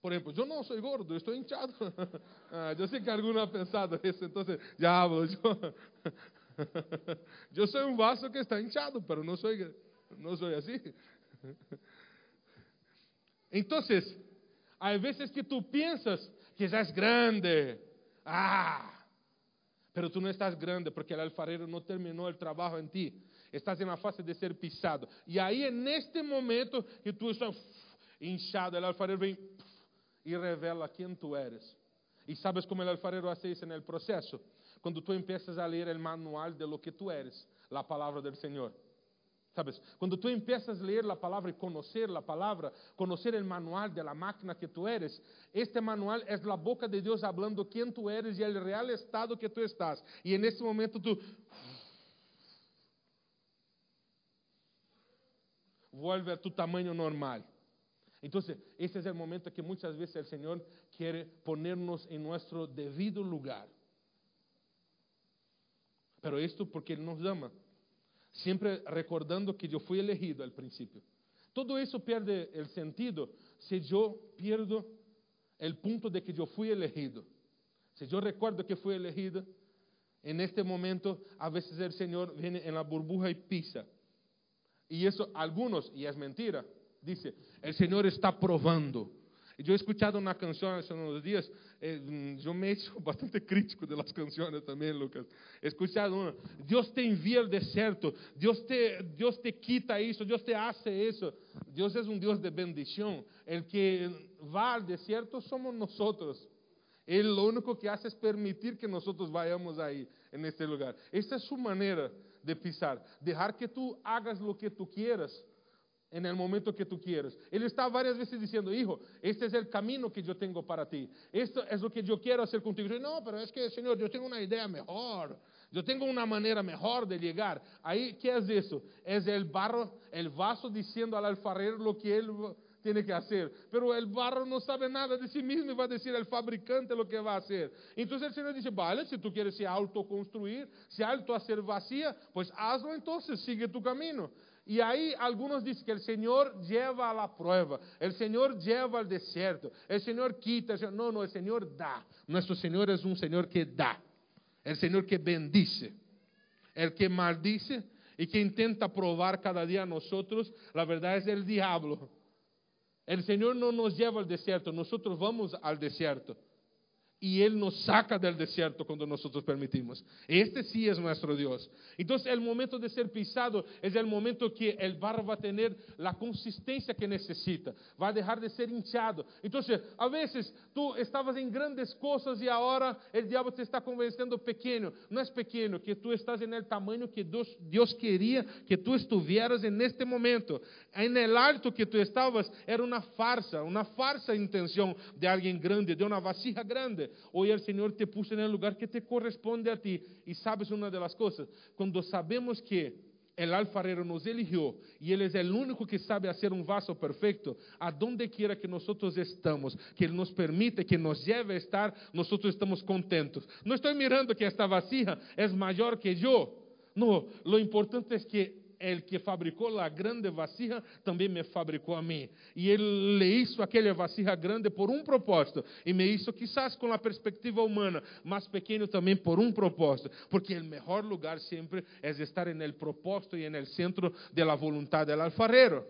S1: Por ejemplo, yo no soy gordo, estoy hinchado. *laughs* ah, yo sé que alguno ha pensado eso, entonces ya hablo. Yo, *laughs* yo soy un vaso que está hinchado, pero no soy, no soy así. *laughs* Entonces, hay veces que tú piensas que ya es grande. Ah, pero tú no estás grande porque el alfarero no terminó el trabajo en ti. Estás en la fase de ser pisado. Y ahí en este momento que tú estás hinchado, el alfarero vem e revela quem tu eres. E sabes como o alfarero hace isso no processo? Quando tu empiezas a ler o manual de lo que tu eres, a palavra do Senhor. ¿Sabes? Cuando tú empiezas a leer la palabra y conocer la palabra, conocer el manual de la máquina que tú eres, este manual es la boca de Dios hablando quién tú eres y el real estado que tú estás. Y en ese momento tú vuelve a tu tamaño normal. Entonces, ese es el momento que muchas veces el Señor quiere ponernos en nuestro debido lugar. Pero esto porque Él nos ama. Siempre recordando que yo fui elegido al principio. Todo eso pierde el sentido si yo pierdo el punto de que yo fui elegido. Si yo recuerdo que fui elegido, en este momento a veces el Señor viene en la burbuja y pisa. Y eso algunos, y es mentira, dice, el Señor está probando. Yo he escuchado una canción hace unos días, eh, yo me he hecho *laughs* bastante crítico de las canciones también, Lucas. He escuchado una, Dios te envía al desierto, Dios te, Dios te quita eso, Dios te hace eso. Dios es un Dios de bendición. El que va al desierto somos nosotros. Él lo único que hace es permitir que nosotros vayamos ahí, en este lugar. Esta es su manera de pisar. Dejar que tú hagas lo que tú quieras en el momento que tú quieres. Él está varias veces diciendo, hijo, este es el camino que yo tengo para ti. Esto es lo que yo quiero hacer contigo. Yo, no, pero es que, Señor, yo tengo una idea mejor. Yo tengo una manera mejor de llegar. Ahí, ¿qué es eso? Es el barro, el vaso diciendo al alfarero lo que él tiene que hacer. Pero el barro no sabe nada de sí mismo y va a decir al fabricante lo que va a hacer. Entonces el Señor dice, vale, si tú quieres se autoconstruir, se auto hacer vacía, pues hazlo entonces, sigue tu camino. E aí alguns dizem que o Senhor lleva a la prueba, o Senhor lleva al desierto, o Senhor quita, não, não, o Senhor dá. Nosso Senhor é um Senhor que dá, o Senhor que bendice, o que maldice e que intenta provar cada dia a nós, a verdade é o diabo. O Senhor não nos lleva ao deserto, nós vamos ao deserto. Y Él nos saca del desierto cuando nosotros permitimos. Este sí es nuestro Dios. Entonces el momento de ser pisado es el momento que el barro va a tener la consistencia que necesita, va a dejar de ser hinchado. Entonces a veces tú estabas en grandes cosas y ahora el diablo te está convenciendo pequeño. No es pequeño, que tú estás en el tamaño que Dios, Dios quería que tú estuvieras en este momento. En el alto que tú estabas era una farsa, una farsa intención de alguien grande, de una vasija grande. Hoy el Señor te puso en el lugar que te corresponde a ti. Y sabes una de las cuando sabemos que el alfarero nos eligió y Él es el único que sabe hacer un vaso perfecto, a donde quiera que nosotros estamos, que Él nos permite, que nos lleve a estar, nosotros estamos contentos. No estoy mirando que esta vasija es mayor que yo. No, lo importante es que el que fabricou a grande vasija também me fabricou a mim. E ele le hizo aquela vasija grande por um propósito. E me hizo quizás com a perspectiva humana, mais pequeno também por um propósito. Porque o melhor lugar sempre é estar en el propósito e en el centro de la voluntad del alfarero.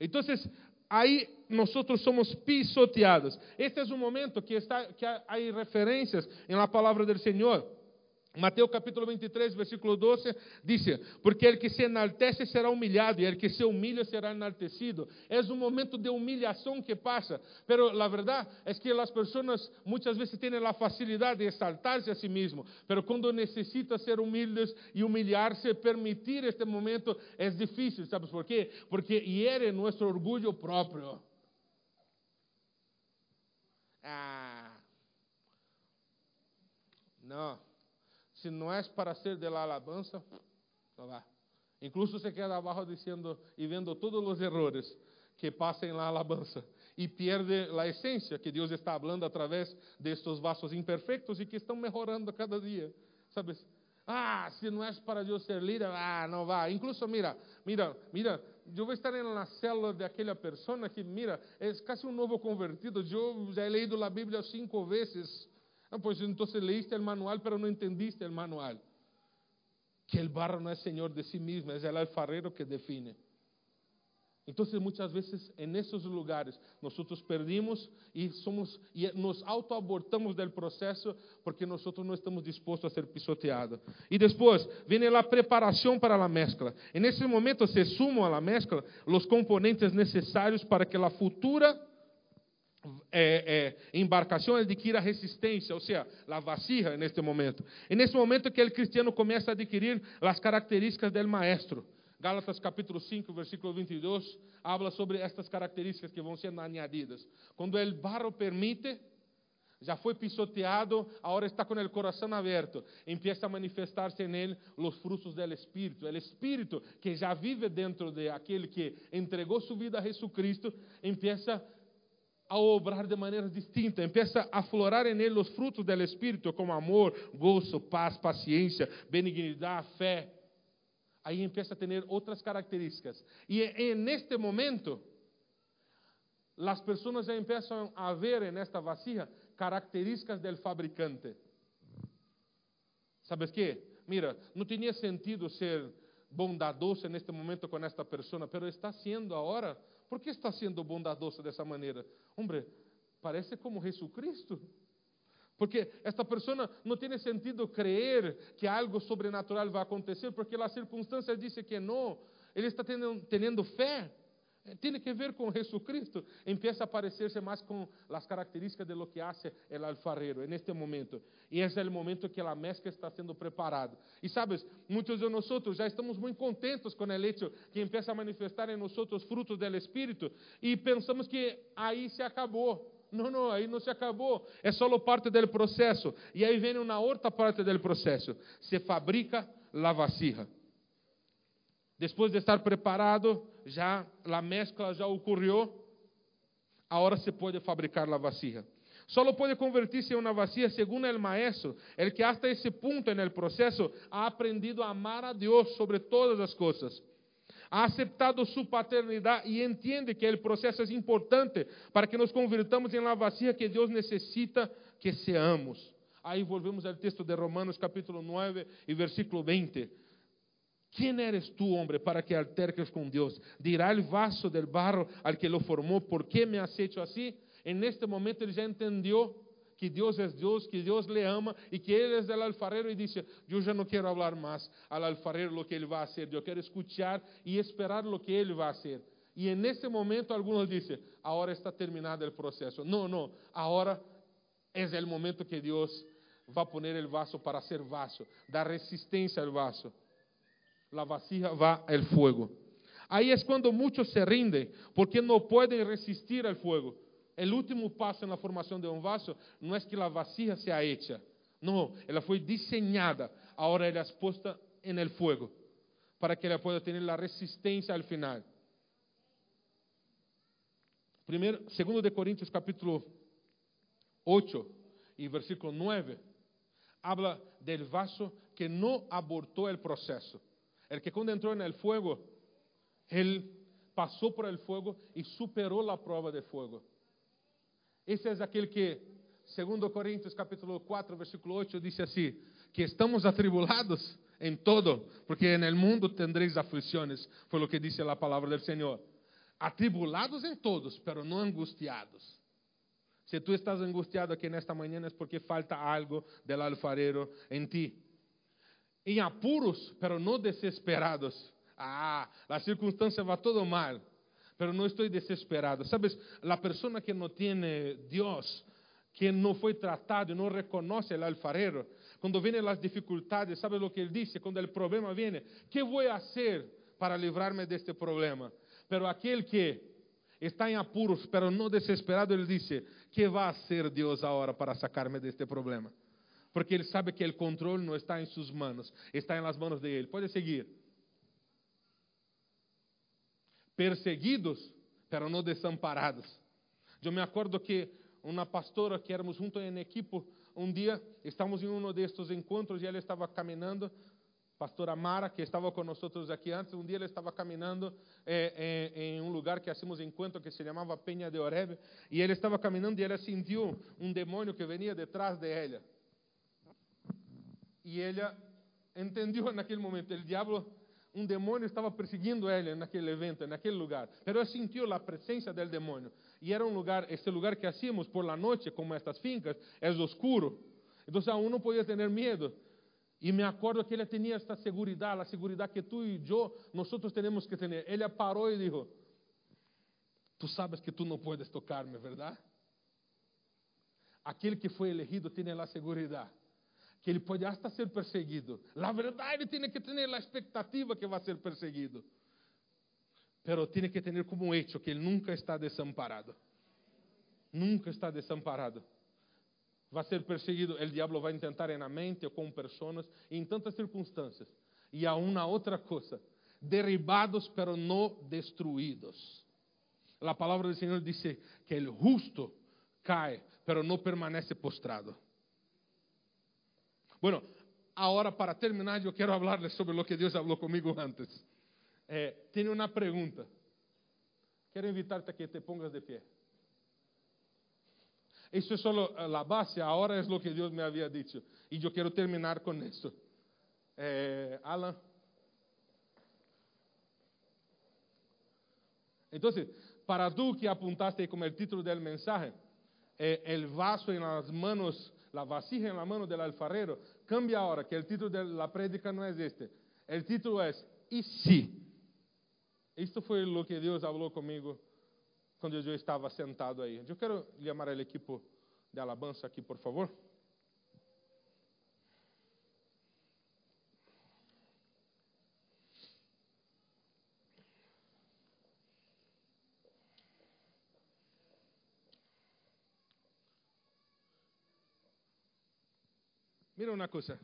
S1: Entonces, aí nosotros somos pisoteados. Este es un momento que, está, que hay referencias en la palabra del Señor. Mateus capítulo 23, versículo 12, diz: Porque el que se enaltece será humilhado, e el que se humilha será enaltecido. É um momento de humilhação que passa, pero la verdad es que as pessoas muitas vezes têm a facilidade de exaltar-se a si mesmo, pero quando necessita ser humildes e humilhar-se, permitir este momento é difícil, ¿sabes por quê? Porque hiere nosso orgulho próprio. Ah, não. Si no es para ser de la alabanza, no va. Incluso se queda abajo diciendo y viendo todos los errores que pasan en la alabanza y pierde la esencia que Dios está hablando a través de estos vasos imperfectos y que están mejorando cada día. ¿Sabes? Ah, si no es para Dios ser líder, ah, no va. Incluso, mira, mira, mira, voy a estar en la célula de aquella persona que, mira, es casi un nuevo convertido. Yo ya he leído la Biblia cinco veces Ah, pues entonces leíste el manual, pero no entendiste el manual. Que el barro no es señor de sí mismo, es el alfarero que define. Entonces muchas veces en esos lugares nosotros perdimos y somos y nos autoabortamos del proceso porque nosotros no estamos dispuestos a ser pisoteados. Y después viene la preparación para la mezcla. En ese momento se suman a la mezcla los componentes necesarios para que la futura eh, eh, embarcação adquira resistência, ou seja, a vasija en este momento. En este momento que o cristiano começa a adquirir as características del maestro. Gálatas capítulo 5, versículo 22, habla sobre estas características que vão sendo añadidas. Quando o barro permite, já foi pisoteado, agora está com o coração aberto, empieza a manifestar-se nele os frutos do Espírito. O Espírito que já vive dentro de aquele que entregou sua vida a Jesucristo, empieza a a obrar de maneira distinta, empieza a aflorar en él os frutos del Espírito, como amor, gozo, paz, paciência, benignidade, fé. Aí empieza a ter outras características. E en este momento, as pessoas já empiezan a ver en esta vasija características del fabricante. ¿Sabes qué? Mira, não tinha sentido ser bondadoso neste momento com esta pessoa, pero está sendo agora ¿Por qué está siendo bondadoso de esa manera? Hombre, parece como Jesucristo. Porque esta persona não tem sentido crer que algo sobrenatural vai acontecer, porque as circunstâncias dizem que não. Ele está tendo, tendo fé. Tem que ver com Jesucristo. Empieza a parecerse mais com as características de lo que hace el alfarero en este momento. E é o momento que a mezcla está sendo preparada. E sabes, muitos de nós já estamos muito contentos com o hecho que empieza a manifestar em nós frutos do Espírito e pensamos que aí se acabou. Não, não, aí não se acabou. É só parte do processo. E aí vem uma outra parte do processo. Se fabrica la vasija. Depois de estar preparado, já a mezcla já ocorreu, agora se pode fabricar a vasija. Solo pode convertir-se em uma vasija segundo o maestro, el que hasta esse ponto en el processo ha aprendido a amar a Deus sobre todas as coisas. Ha aceptado su paternidade e entende que o processo é importante para que nos convirtamos em la vasija que Deus necessita que seamos. Aí volvemos ao texto de Romanos capítulo 9 e versículo 20. ¿Quién eres tú, hombre, para que alterques con Dios? Dirá el vaso del barro al que lo formó, ¿por qué me has hecho así? En este momento él ya entendió que Dios es Dios, que Dios le ama y que Él es el alfarero y dice, yo ya no quiero hablar más al alfarero lo que Él va a hacer, yo quiero escuchar y esperar lo que Él va a hacer. Y en ese momento algunos dicen, ahora está terminado el proceso. No, no, ahora es el momento que Dios va a poner el vaso para ser vaso, dar resistencia al vaso la vasija va al fuego. Ahí es cuando muchos se rinden porque no pueden resistir al fuego. El último paso en la formación de un vaso no es que la vasija sea hecha, no, ella fue diseñada, ahora ella es puesta en el fuego para que ella pueda tener la resistencia al final. Primero, segundo de Corintios capítulo 8 y versículo 9 habla del vaso que no abortó el proceso. El que cuando entró en el fuego, él passou por el fogo e superou a prova de fogo. Esse é es aquele que, segundo Coríntios capítulo 4, versículo 8, diz assim, que estamos atribulados em todo, porque en el mundo tendréis aflições, foi o que disse a palavra do Senhor. Atribulados em todos, pero não angustiados. Se tu estás angustiado aqui nesta manhã é porque falta algo del alfarero em ti. Em apuros, pero não desesperados. Ah, a circunstância va todo mal, pero não estou desesperado. Sabes, a pessoa que não tem Deus, que não foi tratado, não reconhece o alfarero, quando vêm as dificuldades, sabe o que ele disse? Quando o problema vem, que vou fazer para livrar-me deste problema? Pero aquele que está em apuros, pero não desesperado, ele disse: que vai ser Deus agora para sacar-me deste problema? Porque ele sabe que o controle não está em suas mãos, está em las manos de ele. Pode seguir. Perseguidos, pero não desamparados. Eu me acordo que uma pastora que éramos juntos em equipo, um dia estávamos em um destes encontros e ela estava caminhando, pastora Mara, que estava nós aqui antes, um dia ela estava caminhando eh, eh, em um lugar que hacemos encontro que se chamava Penha de Oreb, e ela estava caminhando e ela sentiu um demônio que venia detrás de ela. E ela entendeu naquele momento. O diabo, um demônio estava perseguindo ele naquele evento, naquele lugar. Pero ele sentiu a presença do demônio. E era um lugar, este lugar que hacíamos por la noite, como estas fincas, é oscuro. Então, aún não podia ter medo. E me acordo que ele tinha esta segurança, a segurança que tu e eu, nós temos que ter. Ele parou e disse: Tu sabes que tu não puedes tocar-me, verdade? Aquele que foi elegido tem a segurança que ele pode até ser perseguido. Na verdade, tem que ter a expectativa que vai ser perseguido. Pero tem que ter como hecho que ele nunca está desamparado. Nunca está desamparado. Vai ser perseguido. O diabo vai tentar na mente ou com pessoas, em tantas circunstâncias. E a uma outra coisa: derribados, pero não destruídos. A palavra do Senhor diz que o justo cai, pero não permanece postrado. Bueno, ahora para terminar, yo quiero hablarles sobre lo que Dios habló conmigo antes. Eh, tiene una pregunta. Quiero invitarte a que te pongas de pie. Eso es solo la base, ahora es lo que Dios me había dicho. Y yo quiero terminar con eso. Eh, Alan. Entonces, para tú que apuntaste como el título del mensaje, eh, el vaso en las manos la vasija en la mano del alfarero, cambia ahora, que el título de la prédica no es este. El título es, ¿y si? Fue lo que Dios habló conmigo cuando yo estaba sentado ahí. Yo quiero llamar al equipo de alabanza aquí, por favor. Mira uma coisa.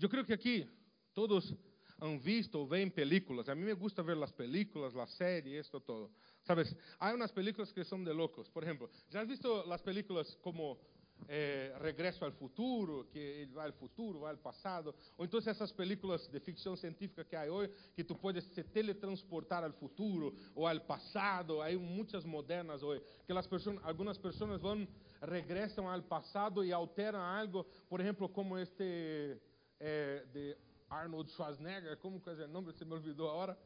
S1: Eu creio que aqui todos han visto ou ven películas. A mim me gusta ver as películas, las series, esto todo. Sabes, há umas películas que são de locos. Por exemplo, já has visto as películas como eh, Regresso ao Futuro, que ele vai ao futuro, vai ao passado, ou então essas películas de ficção científica que há hoje, que tu podes se teletransportar ao futuro ou ao passado, há muitas modernas hoje, que as pessoas, algumas pessoas vão regressam ao passado e alteram algo, por exemplo, como este eh, de Arnold Schwarzenegger, como que é o nome, se me olvidou agora,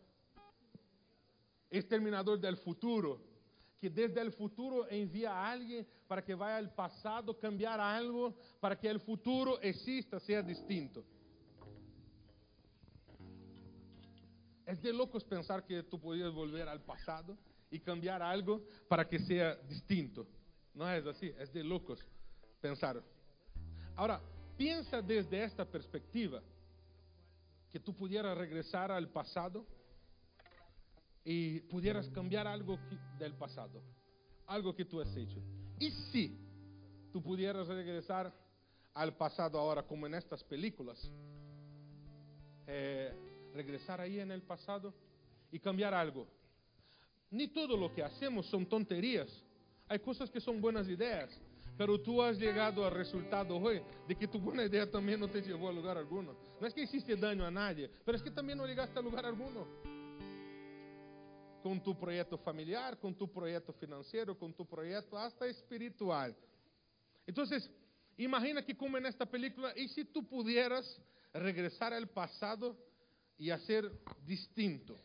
S1: Exterminador del Futuro, que desde o futuro envia a alguém para que vá ao passado cambiar algo para que o futuro exista, seja distinto. É de loucos pensar que tu podias volver ao passado e cambiar algo para que seja distinto. Não é assim? É de loucos pensar. Agora, pensa desde esta perspectiva que tu pudieras regressar ao passado y pudieras cambiar algo del pasado, algo que tú has hecho. Y si tú pudieras regresar al pasado ahora, como en estas películas, eh, regresar ahí en el pasado y cambiar algo. Ni todo lo que hacemos son tonterías. Hay cosas que son buenas ideas, pero tú has llegado al resultado hoy de que tu buena idea también no te llevó a lugar alguno. No es que hiciste daño a nadie, pero es que también no llegaste a lugar alguno com tu projeto familiar, com tu projeto financeiro, com tu projeto hasta espiritual. Então, imagina que como nesta película, e se tu pudieras regresar ao passado e ser distinto,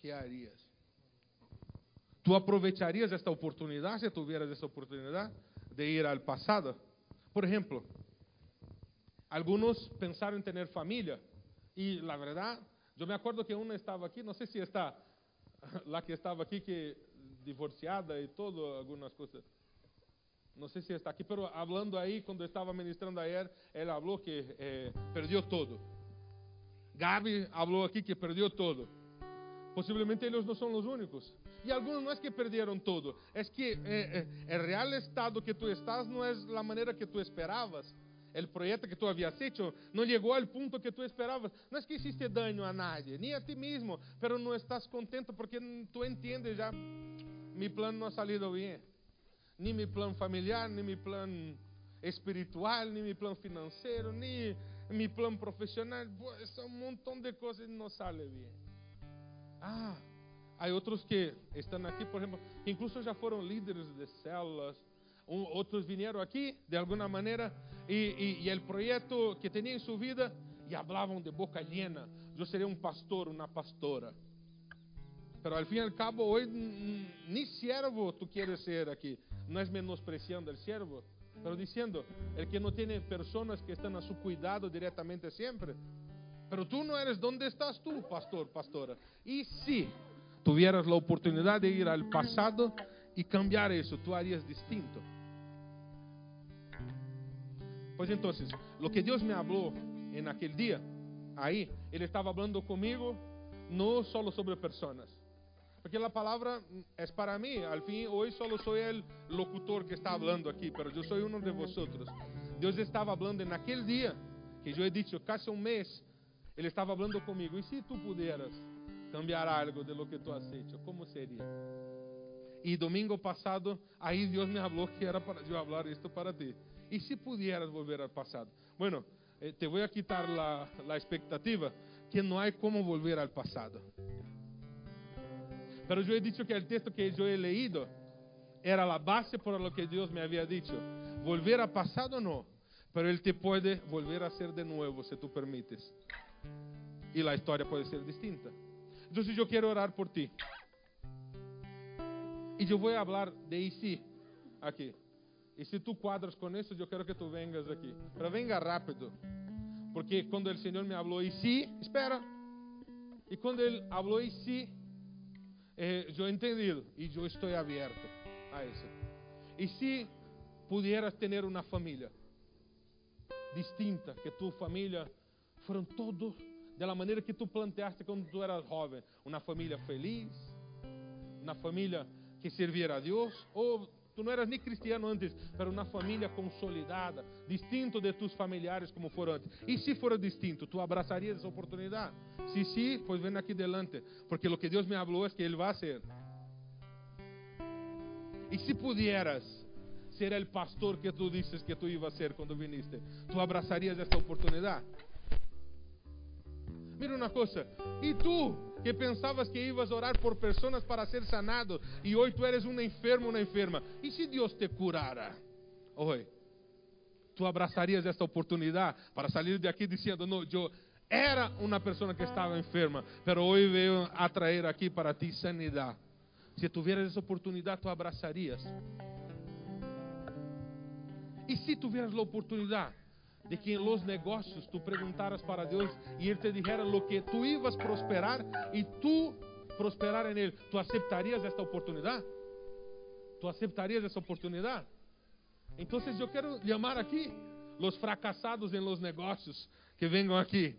S1: que harías? Tu aproveitarias esta oportunidade, se tuvieras esta oportunidade de ir ao passado? Por exemplo, alguns pensaram em ter família e, la verdade, eu me acordo que uma estava aqui, não sei se está *laughs* lá que estava aqui, que divorciada e todo, algumas coisas. Não sei se está aqui, mas falando aí, quando estava ministrando ayer, ela falou que eh, perdeu todo. Gabi falou aqui que perdeu todo. Possivelmente eles não são os únicos. E alguns não é que perderam todo, é que eh, eh, o real estado que tu estás não é a maneira que tu esperavas el proyecto que tú habías hecho no llegó al punto que tú esperabas. No es que hiciste daño a nadie, ni a ti mismo, pero no estás contento porque tú entiendes ya, mi plan no ha salido bien. Ni mi plan familiar, ni mi plan espiritual, ni mi plan financiero, ni mi plan profesional. Pues, un montón de cosas no sale bien. Ah, hay otros que están aquí, por ejemplo, que incluso ya fueron líderes de células, um, outros vieram aqui de alguma maneira e, e, e projeto que tinha em sua vida e falavam de boca llena. yo sería un pastor, una pastora. Pero al fin y al cabo, hoy ni siervo tú quieres ser aquí. No es menospreciando el siervo, pero diciendo, el que no tiene personas que están a su cuidado directamente siempre. Pero tú no eres, ¿dónde estás tú, pastor, pastora? Y si tuvieras la oportunidad de ir al pasado y cambiar eso, tú harías distinto. Pues entonces, lo que Dios me habló en aquel día, ahí, Él estaba hablando conmigo no solo sobre personas. Porque la palabra es para mí. Al fin, hoy solo soy el locutor que está hablando aquí, pero yo soy uno de vosotros. Dios estaba hablando en aquel día, que yo he dicho casi un mes, Él estaba hablando conmigo. ¿Y si tú pudieras cambiar algo de lo que tú has hecho? ¿Cómo sería? Y domingo pasado, ahí Dios me habló que era para yo hablar esto para ti. ¿Y si pudieras volver al pasado? Bueno, eh, te voy a quitar la, la expectativa que no hay cómo volver al pasado. Pero yo he dicho que el texto que yo he leído era la base por lo que Dios me había dicho. Volver al pasado no, pero Él te puede volver a hacer de nuevo si tú permites. Y la historia puede ser distinta. Entonces yo quiero orar por ti. Y yo voy a hablar de y aquí. E se tu quadras com isso, eu quero que tu vengas aqui. Mas venga rápido. Porque quando o Senhor me falou, e se, espera. E quando Ele falou, e se, eh, eu entendi. E eu estou aberto a isso. E se pudieras ter uma família distinta, que tu família foram todos da maneira que tu planteaste quando tu eras jovem, uma família feliz, uma família que serviera a Deus, ou Tu não eras nem cristiano antes, era uma família consolidada, distinto de tus familiares como foram antes. E se for distinto, tu abraçarias essa oportunidade? Se sim, pois vem aqui delante, porque o que Deus me falou é que Ele vai ser. E se pudieras ser o pastor que tu dizes que tu ibas a ser quando viniste, tu abraçarias esta oportunidade? Mira una cosa, y tú que pensabas que ibas a orar por personas para ser sanado y hoy tú eres un enfermo, una enferma, ¿y si Dios te curara hoy? Tú abrazarías esta oportunidad para salir de aquí diciendo, no, yo era una persona que estaba enferma, pero hoy veo a traer aquí para ti sanidad. Si tuvieras esa oportunidad, tú abrazarías. Y si tuvieras la oportunidad de que em los negócios tu perguntaras para Deus e Ele te dijera lo que tu ibas prosperar e tu prosperar en Ele tu aceptarias esta oportunidade Tu aceptarias essa oportunidade? Então eu quero chamar aqui os fracassados em los negócios que venham aqui,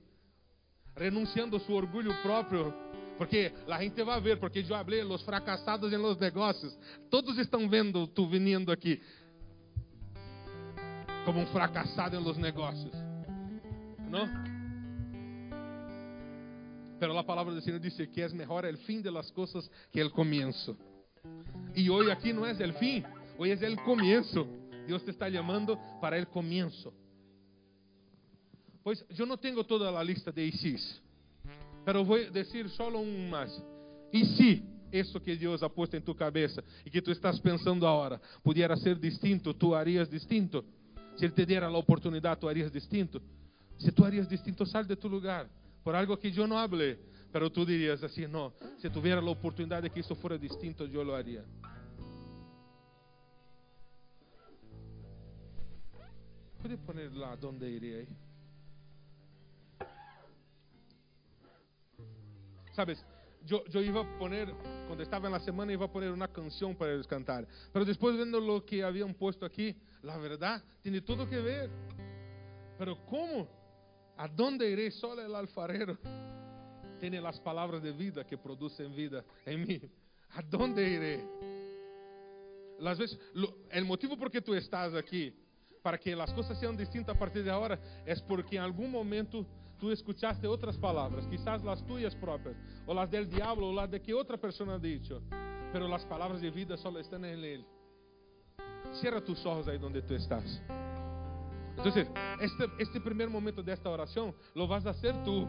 S1: renunciando ao seu orgulho próprio, porque a gente vai ver, porque eu falei, os fracassados em los negócios, todos estão vendo tu vindo aqui como un fracasado en los negocios. ¿No? Pero la palabra del Señor dice que es mejor el fin de las cosas que el comienzo. Y hoy aquí no es el fin, hoy es el comienzo. Dios te está llamando para el comienzo. Pues yo no tengo toda la lista de ICs, pero voy a decir solo un más. Y si eso que Dios ha puesto en tu cabeza y que tú estás pensando ahora pudiera ser distinto, tú harías distinto. Si Él te diera la oportunidad, tú harías distinto. Si tú harías distinto, sal de tu lugar. Por algo que yo no hablé. Pero tú dirías así, no, si tuviera la oportunidad de que eso fuera distinto, yo lo haría. ¿Puede ponerla donde iré? Sabes, yo, yo iba a poner, cuando estaba en la semana, iba a poner una canción para ellos cantar. Pero después viendo lo que habían puesto aquí, la verdad tiene todo que ver. Pero ¿cómo? ¿A dónde iré? Solo el alfarero tiene las palabras de vida que producen vida en mí. ¿A dónde iré? Las veces, el motivo por que tú estás aquí, para que las cosas sean distintas a partir de ahora, es porque en algún momento tú escuchaste otras palabras, quizás las tuyas propias, o las del diablo, o las de que otra persona ha dicho, pero las palabras de vida solo están en él. Cierra tus ojos ahí donde tú estás. Entonces, este, este momento de esta lo vas a hacer tú,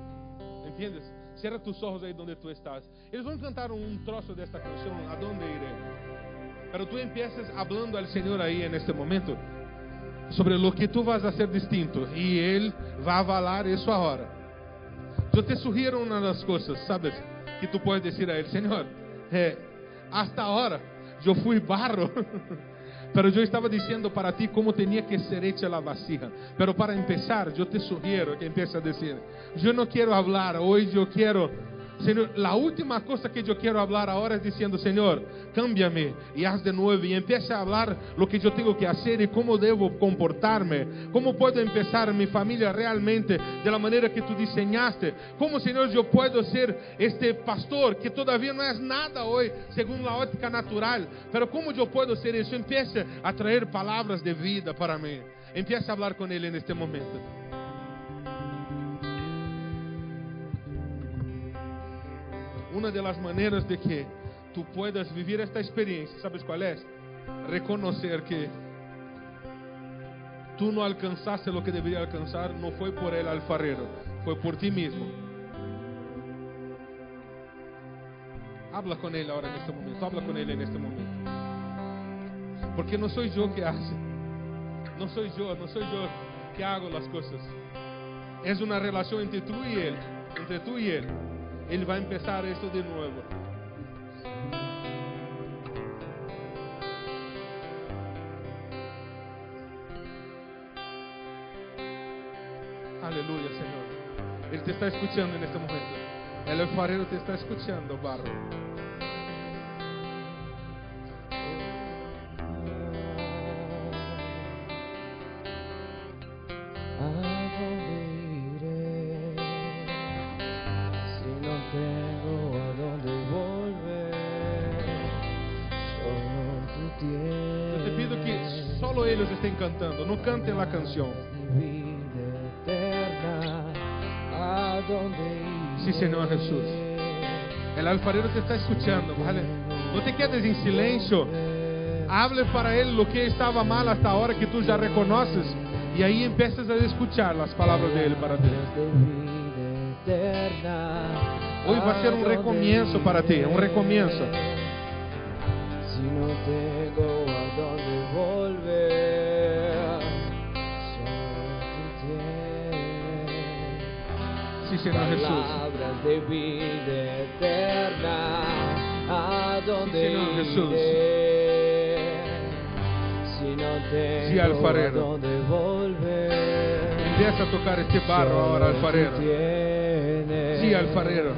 S1: ¿entiendes? Cierra tus ojos ahí donde tú estás. Van a cantar un trozo de esta canción, ¿a dónde iré? Pero tú empiezas hablando al Señor ahí en este momento sobre o que tu vas a ser distinto e ele vai avalar isso agora. Eu te sugiro uma das coisas, sabes, que tu pode dizer a ele, Senhor, é, eh, hasta agora eu fui barro, *laughs* pero eu estava dizendo para ti como tinha que ser hecha a vasija. Pero para empezar, eu te sugiro que empiece a dizer, eu não quero falar hoje, eu quero Señor, la última cosa que yo quiero hablar ahora es diciendo, Señor, cámbiame y haz de nuevo y empiece a hablar lo que yo tengo que hacer y cómo debo comportarme, cómo puedo empezar mi familia realmente de la manera que tú diseñaste, cómo, Señor, yo puedo ser este pastor que todavía no es nada hoy según la óptica natural, pero cómo yo puedo ser eso, empiece a traer palabras de vida para mí, empiece a hablar con Él en este momento. Una de las maneras de que tú puedas vivir esta experiencia, ¿sabes cuál es? Reconocer que tú no alcanzaste lo que debería alcanzar, no fue por el alfarero, fue por ti mismo. Habla con él ahora en este momento, habla con él en este momento. Porque no soy yo que hace, no soy yo, no soy yo que hago las cosas. Es una relación entre tú y él, entre tú y él. Ele vai começar isso de novo. Aleluia, Senhor. Ele te está escutando neste momento. El alfarero te está escuchando, barro. Cantando. No cante la canción. Sí, Señor Jesús. El alfarero te está escuchando, ¿vale? No te quedes en silencio. Hable para él lo que estaba mal hasta ahora que tú ya reconoces. Y ahí empiezas a escuchar las palabras de para ti. Hoy va a ser un recomienzo para ti, un recomienzo.
S2: De vida eterna. ¿A dónde
S1: Señor Jesús.
S2: iré? Si no tengo
S1: Sí, alfarero.
S2: dónde volver.
S1: Empieza a tocar este barro ahora, alfarero. Sí, alfarero.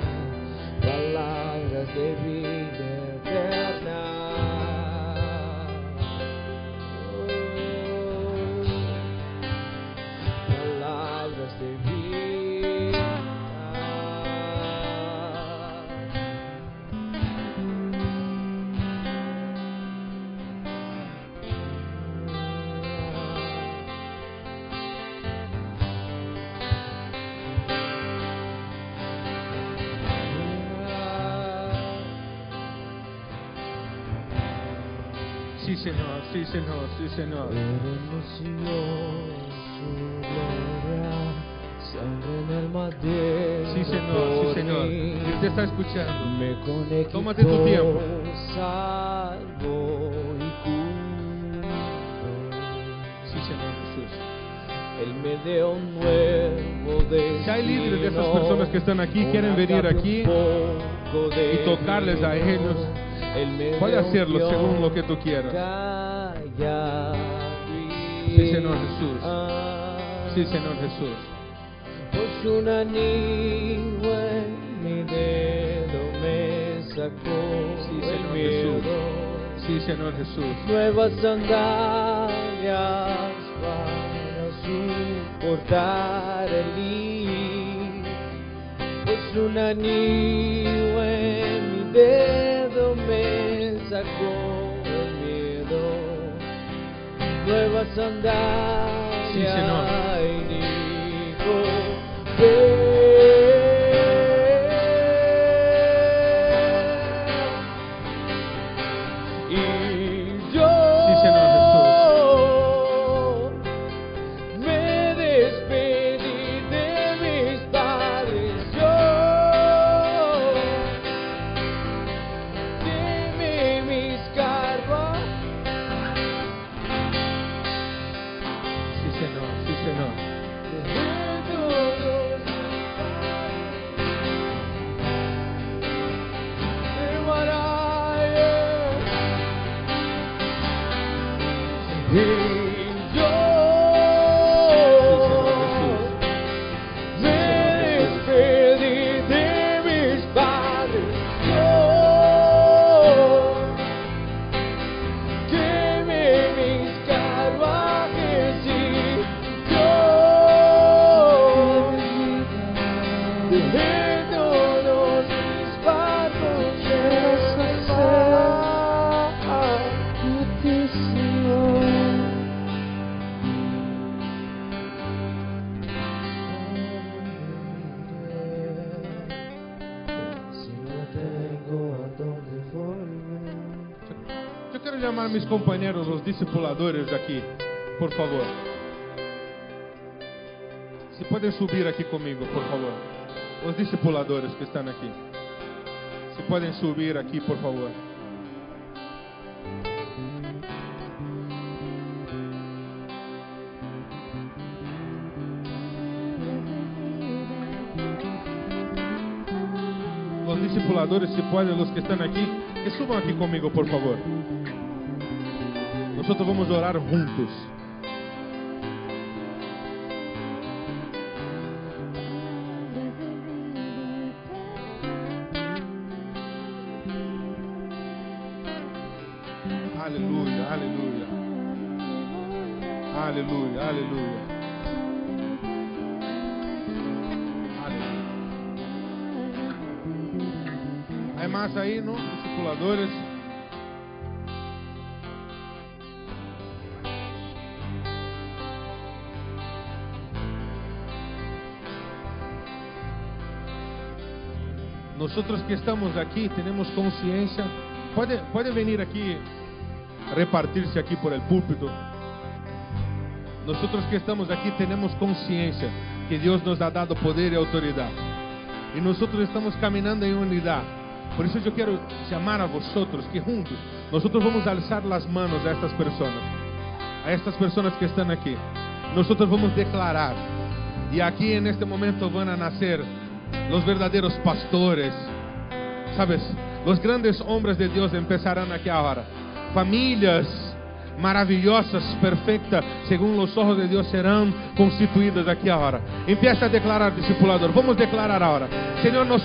S1: Sí, Señor, sí, Señor, sí, Señor. Sí, Señor, sí, Señor. Él te está escuchando. Tómate tu tiempo. Sí, Señor Jesús.
S2: Él me dio un nuevo.
S1: Si hay líderes de estas personas que están aquí, quieren venir aquí y tocarles a ellos, puede hacerlo según lo que tú quieras. Sí, Señor Jesús. Sí, Señor Jesús.
S2: Pues un anillo en mi dedo me sacó
S1: Sí, Señor. Jesús. Sí, Señor Jesús.
S2: Nuevas sandalias para soportar el ir. Pues un anillo en mi dedo sacó el miedo. Nuevas sandalias
S1: Sí, Señor. companheiros, os discipuladores aqui, por favor. Se podem subir aqui comigo, por favor. Os discipuladores que estão aqui. Se podem subir aqui, por favor. Os discipuladores, se podem, os que estão aqui, que subam aqui comigo, por favor. Nosotros vamos orar juntos. Nosotros que estamos aquí tenemos conciencia. Puede, puede venir aquí, repartirse aquí por el púlpito. Nosotros que estamos aquí tenemos conciencia que Dios nos ha dado poder y autoridad. Y nosotros estamos caminando en unidad. Por eso yo quiero llamar a vosotros que juntos nosotros vamos a alzar las manos a estas personas, a estas personas que están aquí. Nosotros vamos declarar. Y aquí en este momento van a nacer los verdadeiros pastores. Sabes, los grandes hombres de Deus empezarán aqui agora. Famílias maravilhosas, perfeitas, segundo os ojos de Deus, serão constituídas aqui agora. Empieza a declarar, discipulador. Vamos declarar agora. Senhor, nós,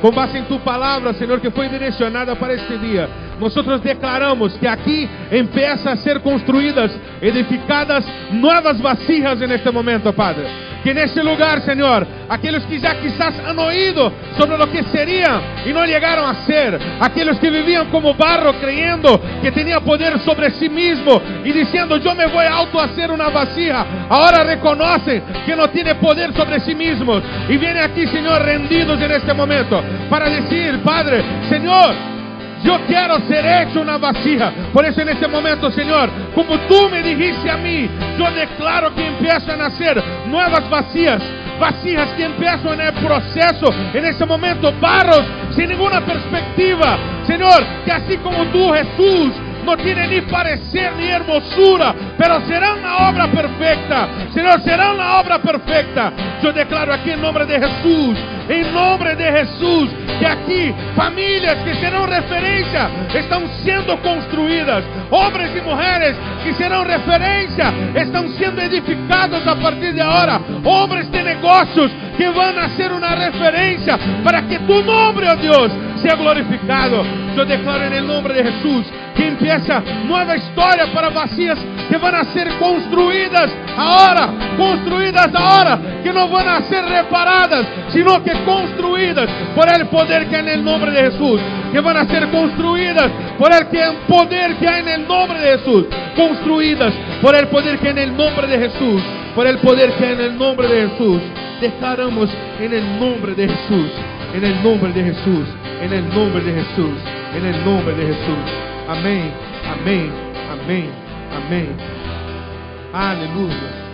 S1: com base em tu palavra, Senhor, que foi direcionada para este dia, nós declaramos que aqui empieza a ser construídas, edificadas novas vasijas neste momento, Padre que nesse lugar, Senhor, aqueles que já quizás han oído sobre lo que seriam e não chegaram a ser, aqueles que viviam como barro, creyendo que tinha poder sobre si mesmo e dizendo: Eu me vou auto a ser uma vasija, agora reconhecem que não têm poder sobre si mesmos e vêm aqui, Senhor, rendidos neste momento para dizer: Padre, Senhor, yo quiero ser hecho una vasija. Por eso en este momento, Señor, como tú me dijiste a mí, yo declaro que empiezan a nacer nuevas vasijas. Vasijas que empiezan el proceso, en este momento, barros sin ninguna perspectiva. Señor, que así como tú, Jesús, no tiene ni parecer ni hermosura, pero serán la obra perfecta. Señor, serán la obra perfecta. Yo declaro aquí en nombre de Jesús, en nombre de Jesús, que aquí familias que serán referencia están siendo construidas. Hombres y mujeres que serán referencia están siendo edificados a partir de ahora. Hombres de negocios que van a ser una referencia para que tu nombre, oh Dios, sea glorificado. Yo declaro en el nombre de Jesús que empieza nueva historia para vacías que van a ser construidas ahora, construidas ahora, que no van a ser reparadas, sino que construidas por el poder que hay en el nombre de Jesús, que van a ser construidas por el poder que hay en el nombre de Jesús, construidas por el poder que hay en el nombre de Jesús, por el poder que hay en el nombre de Jesús. En el nombre de Jesús, en el nombre de Jesús, en el nombre de Jesús, en el nombre de Jesús. Amén, amén, amén, amén. Aleluya.